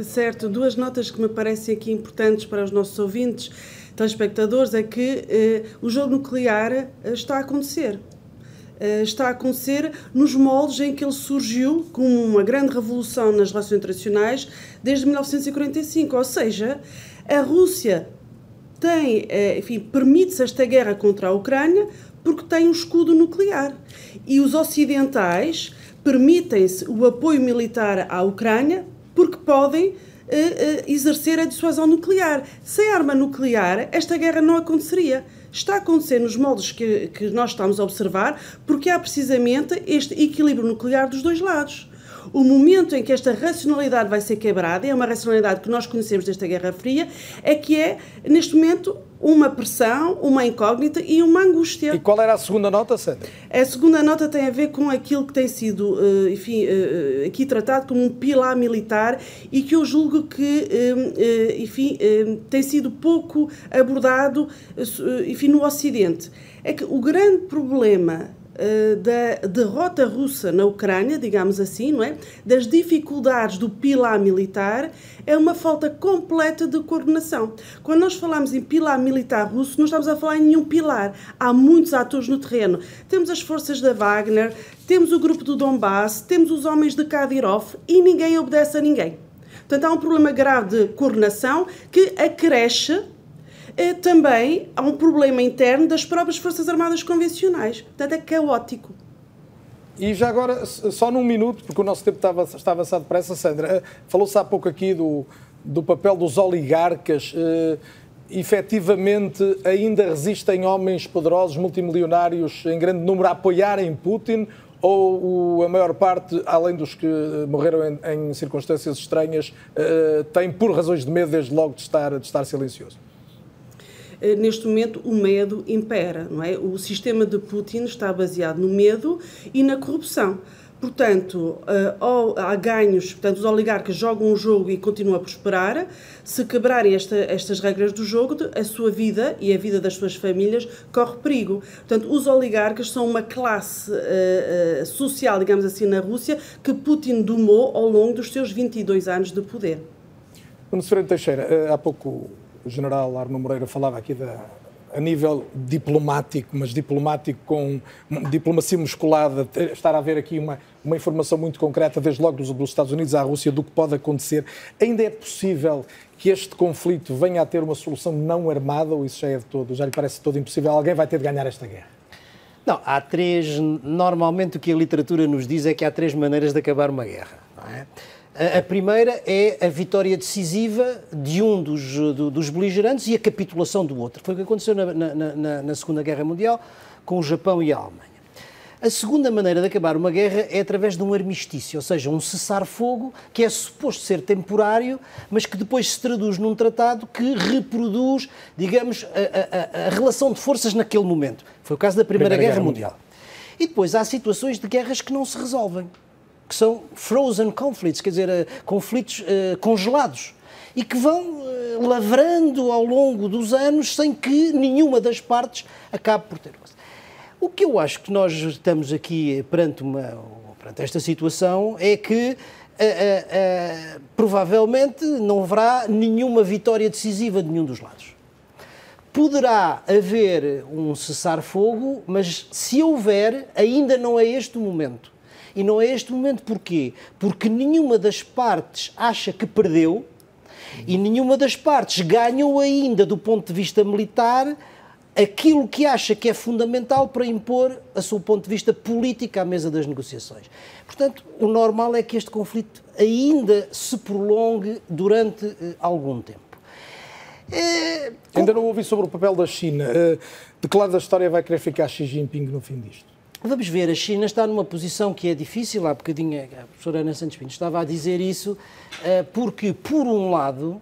Certo, duas notas que me parecem aqui importantes para os nossos ouvintes, telespectadores, é que eh, o jogo nuclear eh, está a acontecer. Eh, está a acontecer nos moldes em que ele surgiu como uma grande revolução nas relações internacionais desde 1945. Ou seja, a Rússia tem, eh, enfim, permite-se esta guerra contra a Ucrânia porque tem um escudo nuclear. E os ocidentais permitem-se o apoio militar à Ucrânia porque podem exercer a dissuasão nuclear. Sem arma nuclear, esta guerra não aconteceria está a acontecer nos moldes que, que nós estamos a observar, porque há precisamente este equilíbrio nuclear dos dois lados. O momento em que esta racionalidade vai ser quebrada, é uma racionalidade que nós conhecemos desta Guerra Fria, é que é, neste momento, uma pressão, uma incógnita e uma angústia. E qual era a segunda nota, Sandra? A segunda nota tem a ver com aquilo que tem sido, eh, enfim, eh, eh, aqui tratado como um pilar militar e que eu julgo que, enfim, tem sido pouco abordado, enfim, no Ocidente. É que o grande problema da derrota russa na Ucrânia, digamos assim, não é? Das dificuldades do pilar militar, é uma falta completa de coordenação. Quando nós falamos em pilar militar russo, não estamos a falar em nenhum pilar. Há muitos atores no terreno. Temos as forças da Wagner, temos o grupo do Donbass, temos os homens de Kadyrov e ninguém obedece a ninguém. Portanto, há um problema grave de coordenação que acresce eh, também há um problema interno das próprias Forças Armadas convencionais. Portanto, é caótico. E já agora, só num minuto, porque o nosso tempo estava, está avançado depressa, Sandra, eh, falou-se há pouco aqui do, do papel dos oligarcas. Uh, efetivamente, ainda resistem homens poderosos, multimilionários, em grande número, a apoiarem Putin? Ou a maior parte, além dos que morreram em, em circunstâncias estranhas, uh, tem por razões de medo, desde logo, de estar, de estar silencioso? Eh, neste momento o medo impera, não é? O sistema de Putin está baseado no medo e na corrupção. Portanto, uh, há ganhos, portanto, os oligarcas jogam um jogo e continuam a prosperar. Se quebrarem esta, estas regras do jogo, a sua vida e a vida das suas famílias corre perigo. Portanto, os oligarcas são uma classe uh, social, digamos assim, na Rússia, que Putin domou ao longo dos seus 22 anos de poder. Nuno Teixeira, há pouco o general Arno Moreira falava aqui da, a nível diplomático, mas diplomático com diplomacia musculada, estar a haver aqui uma, uma informação muito concreta, desde logo dos, dos Estados Unidos à Rússia, do que pode acontecer. Ainda é possível que este conflito venha a ter uma solução não armada ou isso já é de todo, já lhe parece todo impossível? Alguém vai ter de ganhar esta guerra? Não, há três. Normalmente o que a literatura nos diz é que há três maneiras de acabar uma guerra. Não é? A primeira é a vitória decisiva de um dos, do, dos beligerantes e a capitulação do outro. Foi o que aconteceu na, na, na, na, Segunda Guerra Mundial com o Japão e a Alemanha. A segunda maneira de acabar uma guerra é através de um armistício, ou seja, um cessar-fogo que é suposto ser temporário, mas que depois se traduz num tratado que reproduz, digamos, a, a, a relação de forças naquele momento. Foi o caso da Primeira, Primeira Guerra, Guerra Mundial. Mundial. E depois há situações de guerras que não se resolvem que são frozen conflicts, quer dizer, uh, conflitos uh, congelados e que vão uh, lavrando ao longo dos anos sem que nenhuma das partes acabe por ter. O que eu acho que nós estamos aqui perante, uma, perante esta situação é que provavelmente não haverá nenhuma vitória decisiva de nenhum dos lados. Poderá haver um cessar-fogo, mas se houver, ainda não é este o momento. E não é este momento porquê? Porque nenhuma das partes acha que perdeu e nenhuma das partes ganhou ainda, do ponto de vista militar, aquilo que acha que é fundamental para impor a seu ponto de vista político à mesa das negociações. Portanto, o normal é que este conflito ainda se prolongue durante uh, algum tempo. É, ainda não ouvi sobre o papel da China. Uh, de que lado da história vai querer ficar Xi Jinping no fim disto? Vamos ver, a China está numa posição que é difícil, há bocadinho a professora Ana Santos Pinto estava a dizer isso, eh, porque, por um lado,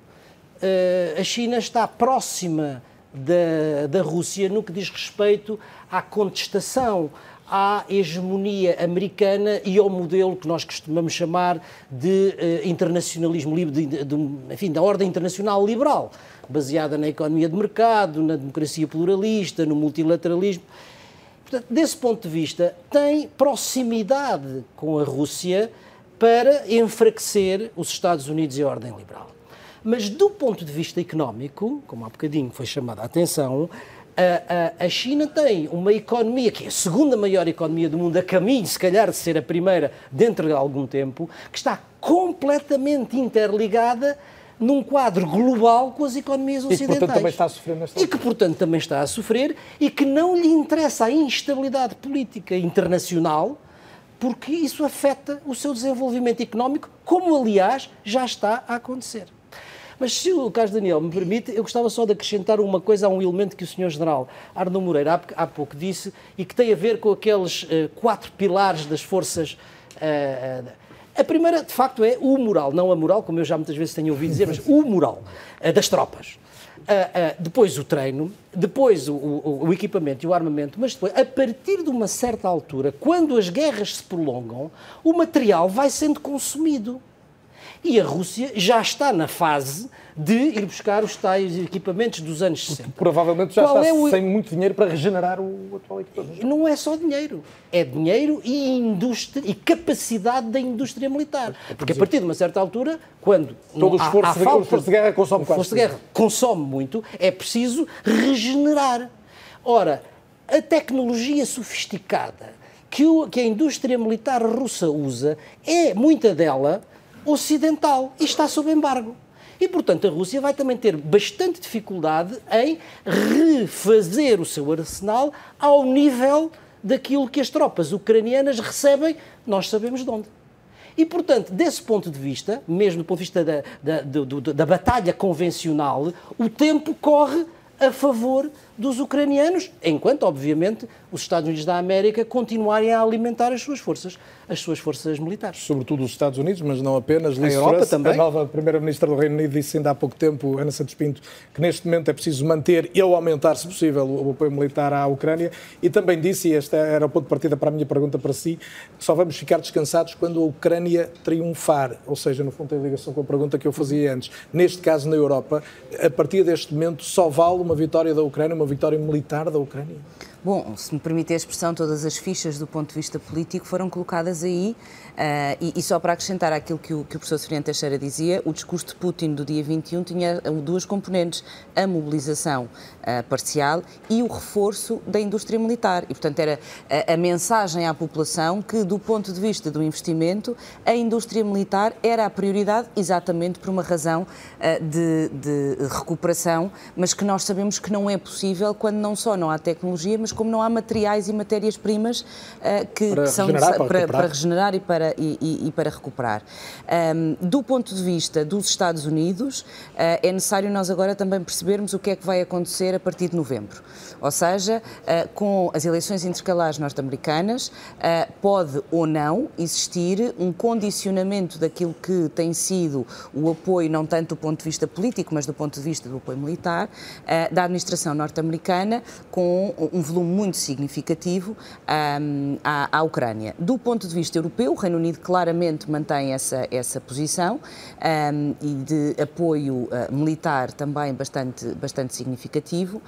eh, a China está próxima da, da Rússia no que diz respeito à contestação, à hegemonia americana e ao modelo que nós costumamos chamar de uh, internacionalismo livre, de, de, enfim, da ordem internacional liberal, baseada na economia de mercado, na democracia pluralista, no multilateralismo. Portanto, desse ponto de vista, tem proximidade com a Rússia para enfraquecer os Estados Unidos e a ordem liberal. Mas do ponto de vista económico, como há bocadinho foi chamada a atenção, a, a, a, China tem uma economia que é a segunda maior economia do mundo, a caminho, se calhar, de ser a primeira dentro de algum tempo, que está completamente interligada num quadro global com as economias ocidentais. E que, portanto, também está a sofrer nesta E que, portanto, também está a sofrer e que não lhe interessa a instabilidade política internacional porque isso afeta o seu desenvolvimento económico, como, aliás, já está a acontecer. Mas se o Carlos Daniel me permite, eu gostava só de acrescentar uma coisa a um elemento que o Sr. General Arno Moreira há, pouco disse e que tem a ver com aqueles uh, quatro pilares das forças uh, a primeira, de facto, é o moral, não a moral, como eu já muitas vezes tenho ouvido dizer, mas o moral uh, das tropas. Uh, uh, depois o treino, depois o, o, o, equipamento e o armamento, mas depois, a partir de uma certa altura, quando as guerras se prolongam, o material vai sendo consumido. E a Rússia já está na fase de ir buscar os tais equipamentos dos anos 60. Provavelmente já Qual está é o... sem muito dinheiro para regenerar o atual equipamento. Não é só dinheiro. É dinheiro e indústria e capacidade da indústria militar. Porque a partir de uma certa altura, quando todo o esforço, há, há falta, o esforço de guerra consome o esforço de guerra consome muito, é preciso regenerar. Ora, a tecnologia sofisticada que, o, que a indústria militar russa usa é muita dela ocidental e está sob embargo. E, portanto, a Rússia vai também ter bastante dificuldade em refazer o seu arsenal ao nível daquilo que as tropas ucranianas recebem, nós sabemos de onde. E, portanto, desse ponto de vista, mesmo do ponto de vista da, da, da, batalha convencional, o tempo corre a favor dos ucranianos, enquanto, obviamente, os Estados Unidos da América continuarem a alimentar as suas forças, as suas forças militares. Sobretudo os Estados Unidos, mas não apenas. A Europa Truss, também. A nova Primeira-Ministra do Reino Unido disse ainda há pouco tempo, Ana Santos Pinto, que neste momento é preciso manter e ou aumentar, se possível, o apoio militar à Ucrânia. E também disse, e este era o ponto de partida para a minha pergunta para si, que só vamos ficar descansados quando a Ucrânia triunfar. Ou seja, no fundo tem ligação com a pergunta que eu fazia antes. Neste caso, na Europa, a partir deste momento, só vale uma vitória da Ucrânia, uma vitória militar da Ucrânia? Bom, se me permite a expressão, todas as fichas do ponto de vista político foram colocadas aí e, e, só para acrescentar aquilo que o, que o professor Soriano Teixeira dizia, o discurso de Putin do dia 21 tinha duas componentes: a mobilização uh, parcial e o reforço da indústria militar. E, portanto, era a, a, mensagem à população que, do ponto de vista do investimento, a indústria militar era a prioridade exatamente por uma razão uh, de, de recuperação, mas que nós sabemos que não é possível quando não só não há tecnologia, mas como não há materiais e matérias-primas que, que, são regenerar, para, para, para regenerar e para para, e, e, e para recuperar. Um, do ponto de vista dos Estados Unidos, uh, é necessário nós agora também percebermos o que é que vai acontecer a partir de novembro. Ou seja, uh, com as eleições intercalares norte-americanas, uh, pode ou não existir um condicionamento daquilo que tem sido o apoio, não tanto do ponto de vista político, mas do ponto de vista do apoio militar, da administração norte-americana, com um volume muito significativo um, à, à Ucrânia. Do ponto de vista europeu, o Reino Unido claramente mantém essa, essa posição um, e de apoio uh, militar também bastante, bastante significativo.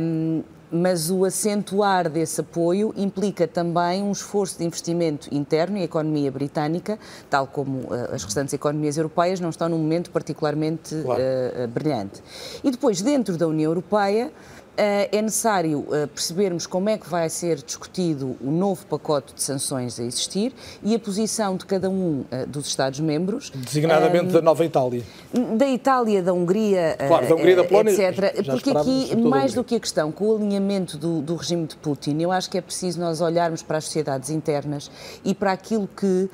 Um, mas o acentuar desse apoio implica também um esforço de investimento interno e a economia britânica, tal como uh, as restantes economias europeias, não estão num momento particularmente claro. uh, brilhante. E depois, dentro da União Europeia, é necessário eh, percebermos como é que vai ser discutido o novo pacote de sanções a existir e a posição de cada um eh, dos Estados-membros. Designadamente um, da Nova Itália. Da Itália, da Hungria, claro, da Hungria, da Polónia, etc. Porque aqui, mais do que a questão com o alinhamento do, do, regime de Putin, eu acho que é preciso nós olharmos para as sociedades internas e para aquilo que uh,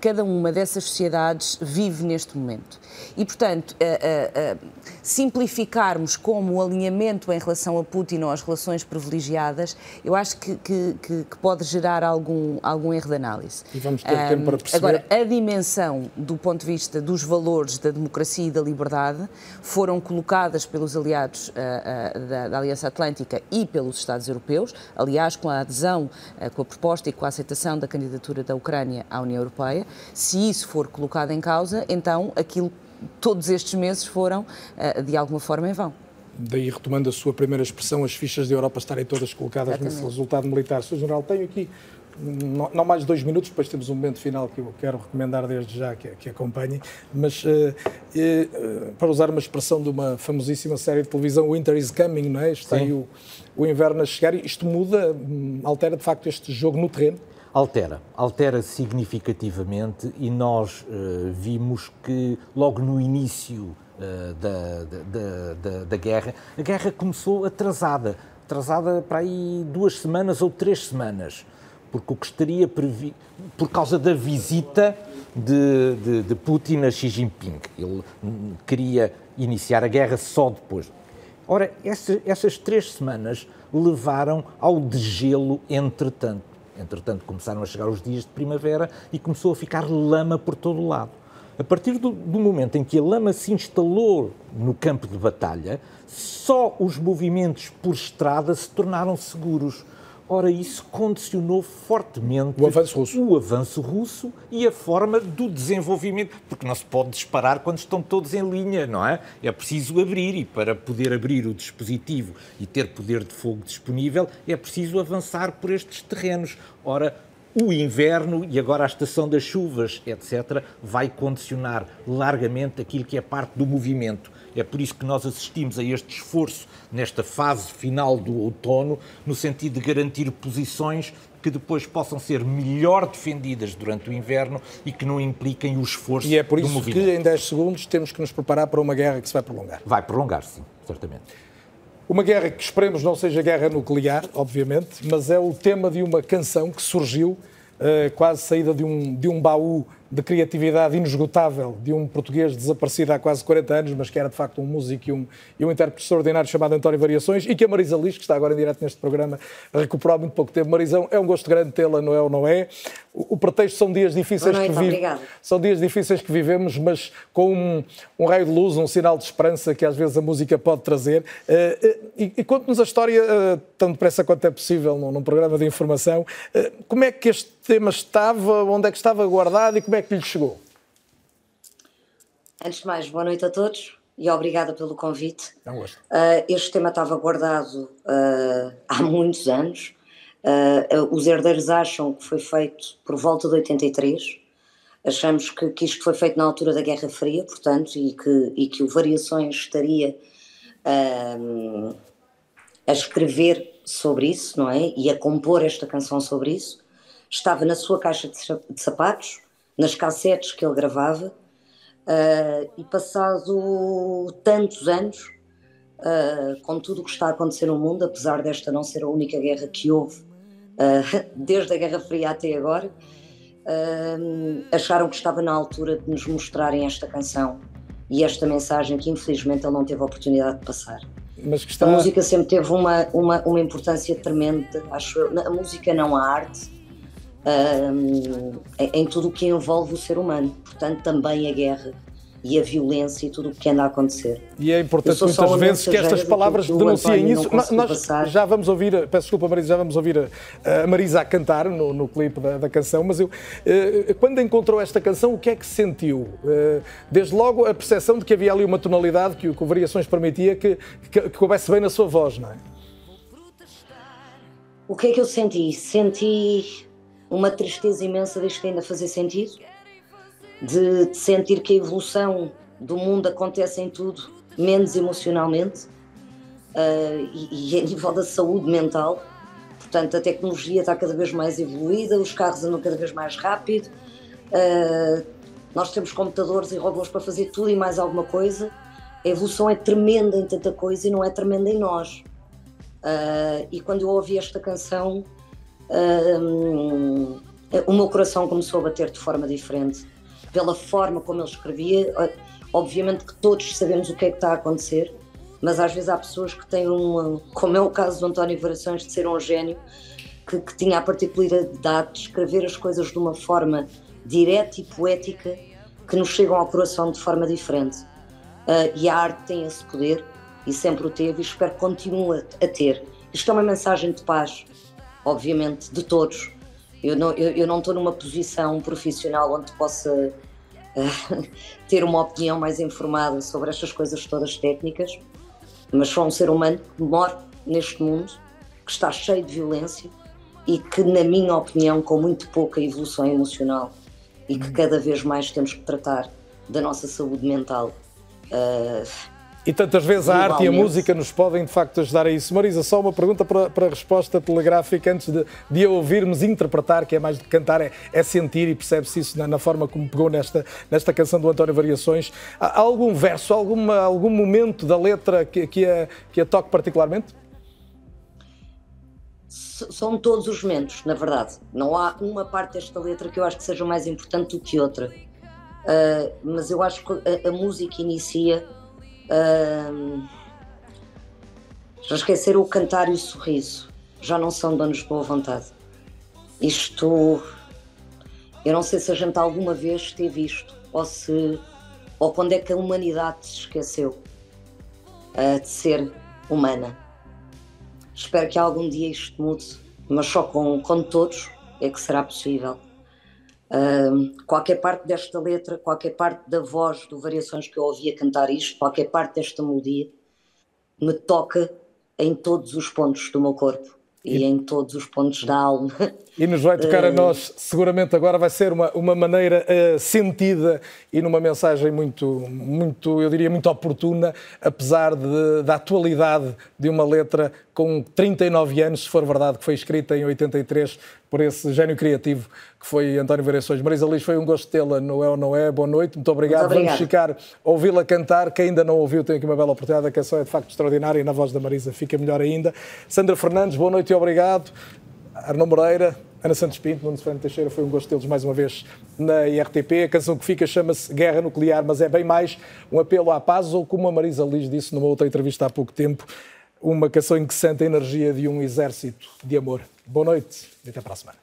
cada uma dessas sociedades vive neste momento. E, portanto, uh, uh, simplificarmos como o alinhamento em relação relação a Putin ou às relações privilegiadas, eu acho que, que, que, que pode gerar algum, algum erro de análise. E vamos ter um, tempo para perceber. Agora, a dimensão do ponto de vista dos valores da democracia e da liberdade foram colocadas pelos aliados uh, uh, da, da, Aliança Atlântica e pelos Estados Europeus, aliás, com a adesão, uh, com a proposta e com a aceitação da candidatura da Ucrânia à União Europeia. Se isso for colocado em causa, então aquilo todos estes meses foram, de alguma forma, em vão daí retomando a sua primeira expressão, as fichas da Europa estarem todas colocadas Exatamente. nesse resultado militar. Sr. General, tenho aqui não, não, mais de dois minutos, depois temos um momento final que eu quero recomendar desde já que, que acompanhem, mas uh, uh, para usar uma expressão de uma famosíssima série de televisão, Winter is Coming, não é? Está aí o, o inverno a chegar e isto muda, hum, altera de facto este jogo no terreno? Altera, altera significativamente e nós uh, vimos que logo no início da, da, da, da, guerra, a guerra começou atrasada, atrasada para aí duas semanas ou três semanas, porque o que estaria previsto, por causa da visita de, de, de Putin a Xi Jinping, ele queria iniciar a guerra só depois. Ora, essas, essas três semanas levaram ao degelo entretanto. Entretanto, começaram a chegar os dias de primavera e começou a ficar lama por todo o lado. A partir do, do, momento em que a lama se instalou no campo de batalha, só os movimentos por estrada se tornaram seguros. Ora, isso condicionou fortemente o avanço russo, o avanço russo e a forma do desenvolvimento, porque não se pode disparar quando estão todos em linha, não é? É preciso abrir e para poder abrir o dispositivo e ter poder de fogo disponível é preciso avançar por estes terrenos. Ora, o inverno e agora a estação das chuvas, etc., vai condicionar largamente aquilo que é parte do movimento. É por isso que nós assistimos a este esforço nesta fase final do outono, no sentido de garantir posições que depois possam ser melhor defendidas durante o inverno e que não impliquem o esforço do movimento. E é por isso que em 10 segundos temos que nos preparar para uma guerra que se vai prolongar. Vai prolongar, sim, certamente. Uma guerra que esperemos não seja guerra nuclear, obviamente, mas é o tema de uma canção que surgiu uh, quase saída de um, de um baú de criatividade inesgotável de um português desaparecido há quase 40 anos, mas que era de facto um músico e um, e um intérprete extraordinário chamado António Variações e que a Marisa Liz, que está agora em direto neste programa, recuperou há muito pouco tempo. Marisão, é um gosto grande tê-la, não é ou não é? O, o pretexto são dias difíceis noite, que vivemos. São dias difíceis que vivemos, mas com um, um, raio de luz, um sinal de esperança que às vezes a música pode trazer. Uh, uh, e, e conte-nos a história, uh, tão depressa quanto é possível, num, num programa de informação. como é que este tema estava, onde é que estava guardado e como é que lhe chegou? Antes de mais, boa noite a todos e obrigada pelo convite. É um gosto. Uh, este tema estava guardado uh, há muitos anos. Uh, os herdeiros acham que foi feito por volta de 83. Achamos que, que isto foi feito na altura da Guerra Fria, portanto, e que, e que o Variações estaria a escrever sobre isso, não é? E a compor esta canção sobre isso. Estava na sua caixa de sapatos, nas cassetes que ele gravava Uh, e passado tantos anos, uh, com tudo o que está a acontecer no mundo, apesar desta não ser a única guerra que houve, uh, desde a Guerra Fria até agora, acharam que estava na altura de nos mostrarem esta canção e esta mensagem que infelizmente ele não teve a oportunidade de passar. Está... A música sempre teve uma, uma, uma importância tremenda, acho eu. A música não a arte, um, em tudo o que envolve o ser humano. Portanto, também a guerra e a violência e tudo o que anda a acontecer. E é importante muitas vezes que estas palavras denunciem isso. Nós já vamos ouvir, peço desculpa Marisa, já vamos ouvir a, Marisa a cantar no, no clipe da, da, canção, mas eu, eh, quando encontrou esta canção, o que é que sentiu? Eh, desde logo a percepção de que havia ali uma tonalidade que, que o Variações permitia que, que, que coubesse bem na sua voz, não é? O que é que eu senti? Senti uma tristeza imensa disto ainda fazer sentido, de, de, sentir que a evolução do mundo acontece em tudo, menos emocionalmente, uh, e, e a nível da saúde mental. Portanto, a tecnologia está cada vez mais evoluída, os carros andam cada vez mais rápido, uh, nós temos computadores e robôs para fazer tudo e mais alguma coisa. A evolução é tremenda em tanta coisa e não é tremenda em nós. Uh, e quando eu ouvi esta canção, um, o meu coração começou a bater de forma diferente. Pela forma como ele escrevia, obviamente que todos sabemos o que é que está a acontecer, mas às vezes há pessoas que têm uma, como é o caso do António Varações, de ser um gênio, que, que tinha a particularidade de escrever as coisas de uma forma direta e poética que nos chegam ao coração de forma diferente. Uh, e a arte tem esse poder e sempre o teve e espero que continue a ter. Isto é uma mensagem de paz, obviamente, de todos. Eu não, eu, eu não estou numa posição profissional onde possa uh, ter uma opinião mais informada sobre estas coisas todas técnicas, mas sou um ser humano que mora neste mundo, que está cheio de violência e que, na minha opinião, com muito pouca evolução emocional e que cada vez mais temos que tratar da nossa saúde mental. Uh, e tantas vezes a arte e a música nos podem de facto ajudar a isso. Marisa, só uma pergunta para, para a resposta telegráfica antes de, de a ouvirmos interpretar, que é mais de cantar, é, é sentir e percebe-se isso na, na, forma como pegou nesta, nesta canção do António Variações. Há algum verso, alguma, algum momento da letra que, que, a, que a toque particularmente? São todos os momentos, na verdade. Não há uma parte desta letra que eu acho que seja mais importante do que outra. Uh, mas eu acho que a, a música inicia já esqueceram o cantar e o sorriso. Já não são donos de boa vontade. Isto. Eu não sei se a gente alguma vez teve isto, ou se. ou quando é que a humanidade se esqueceu uh, de ser humana. Espero que algum dia isto mude, mas só com, com todos é que será possível. Uh, qualquer parte desta letra, qualquer parte da voz do Variações que eu ouvia cantar isto, qualquer parte desta melodia, me toca em todos os pontos do meu corpo e, e em todos os pontos da alma. E nos vai tocar a nós, seguramente agora vai ser uma, uma maneira uh, sentida e numa mensagem muito, muito, eu diria, muito oportuna, apesar de, da atualidade de uma letra com 39 anos, se for verdade, que foi escrita em 83 por esse gênio criativo que foi António Variações. Marisa Liz, foi um gosto tê-la no É ou Não É. Boa noite, muito obrigado. Muito Vamos ficar ouvi-la cantar. Quem ainda não ouviu tem aqui uma bela oportunidade. A canção é de facto extraordinária e na voz da Marisa fica melhor ainda. Sandra Fernandes, boa noite e obrigado. Arnão Moreira, Ana Santos Pinto, Nuno Fernando Teixeira, foi um gosto tê-los mais uma vez na IRTP. A canção que fica chama-se Guerra Nuclear, mas é bem mais um apelo à paz, ou como a Marisa Liz disse numa outra entrevista há pouco tempo, uma canção em que sente a energia de um exército de amor. Boa noite e até para a semana.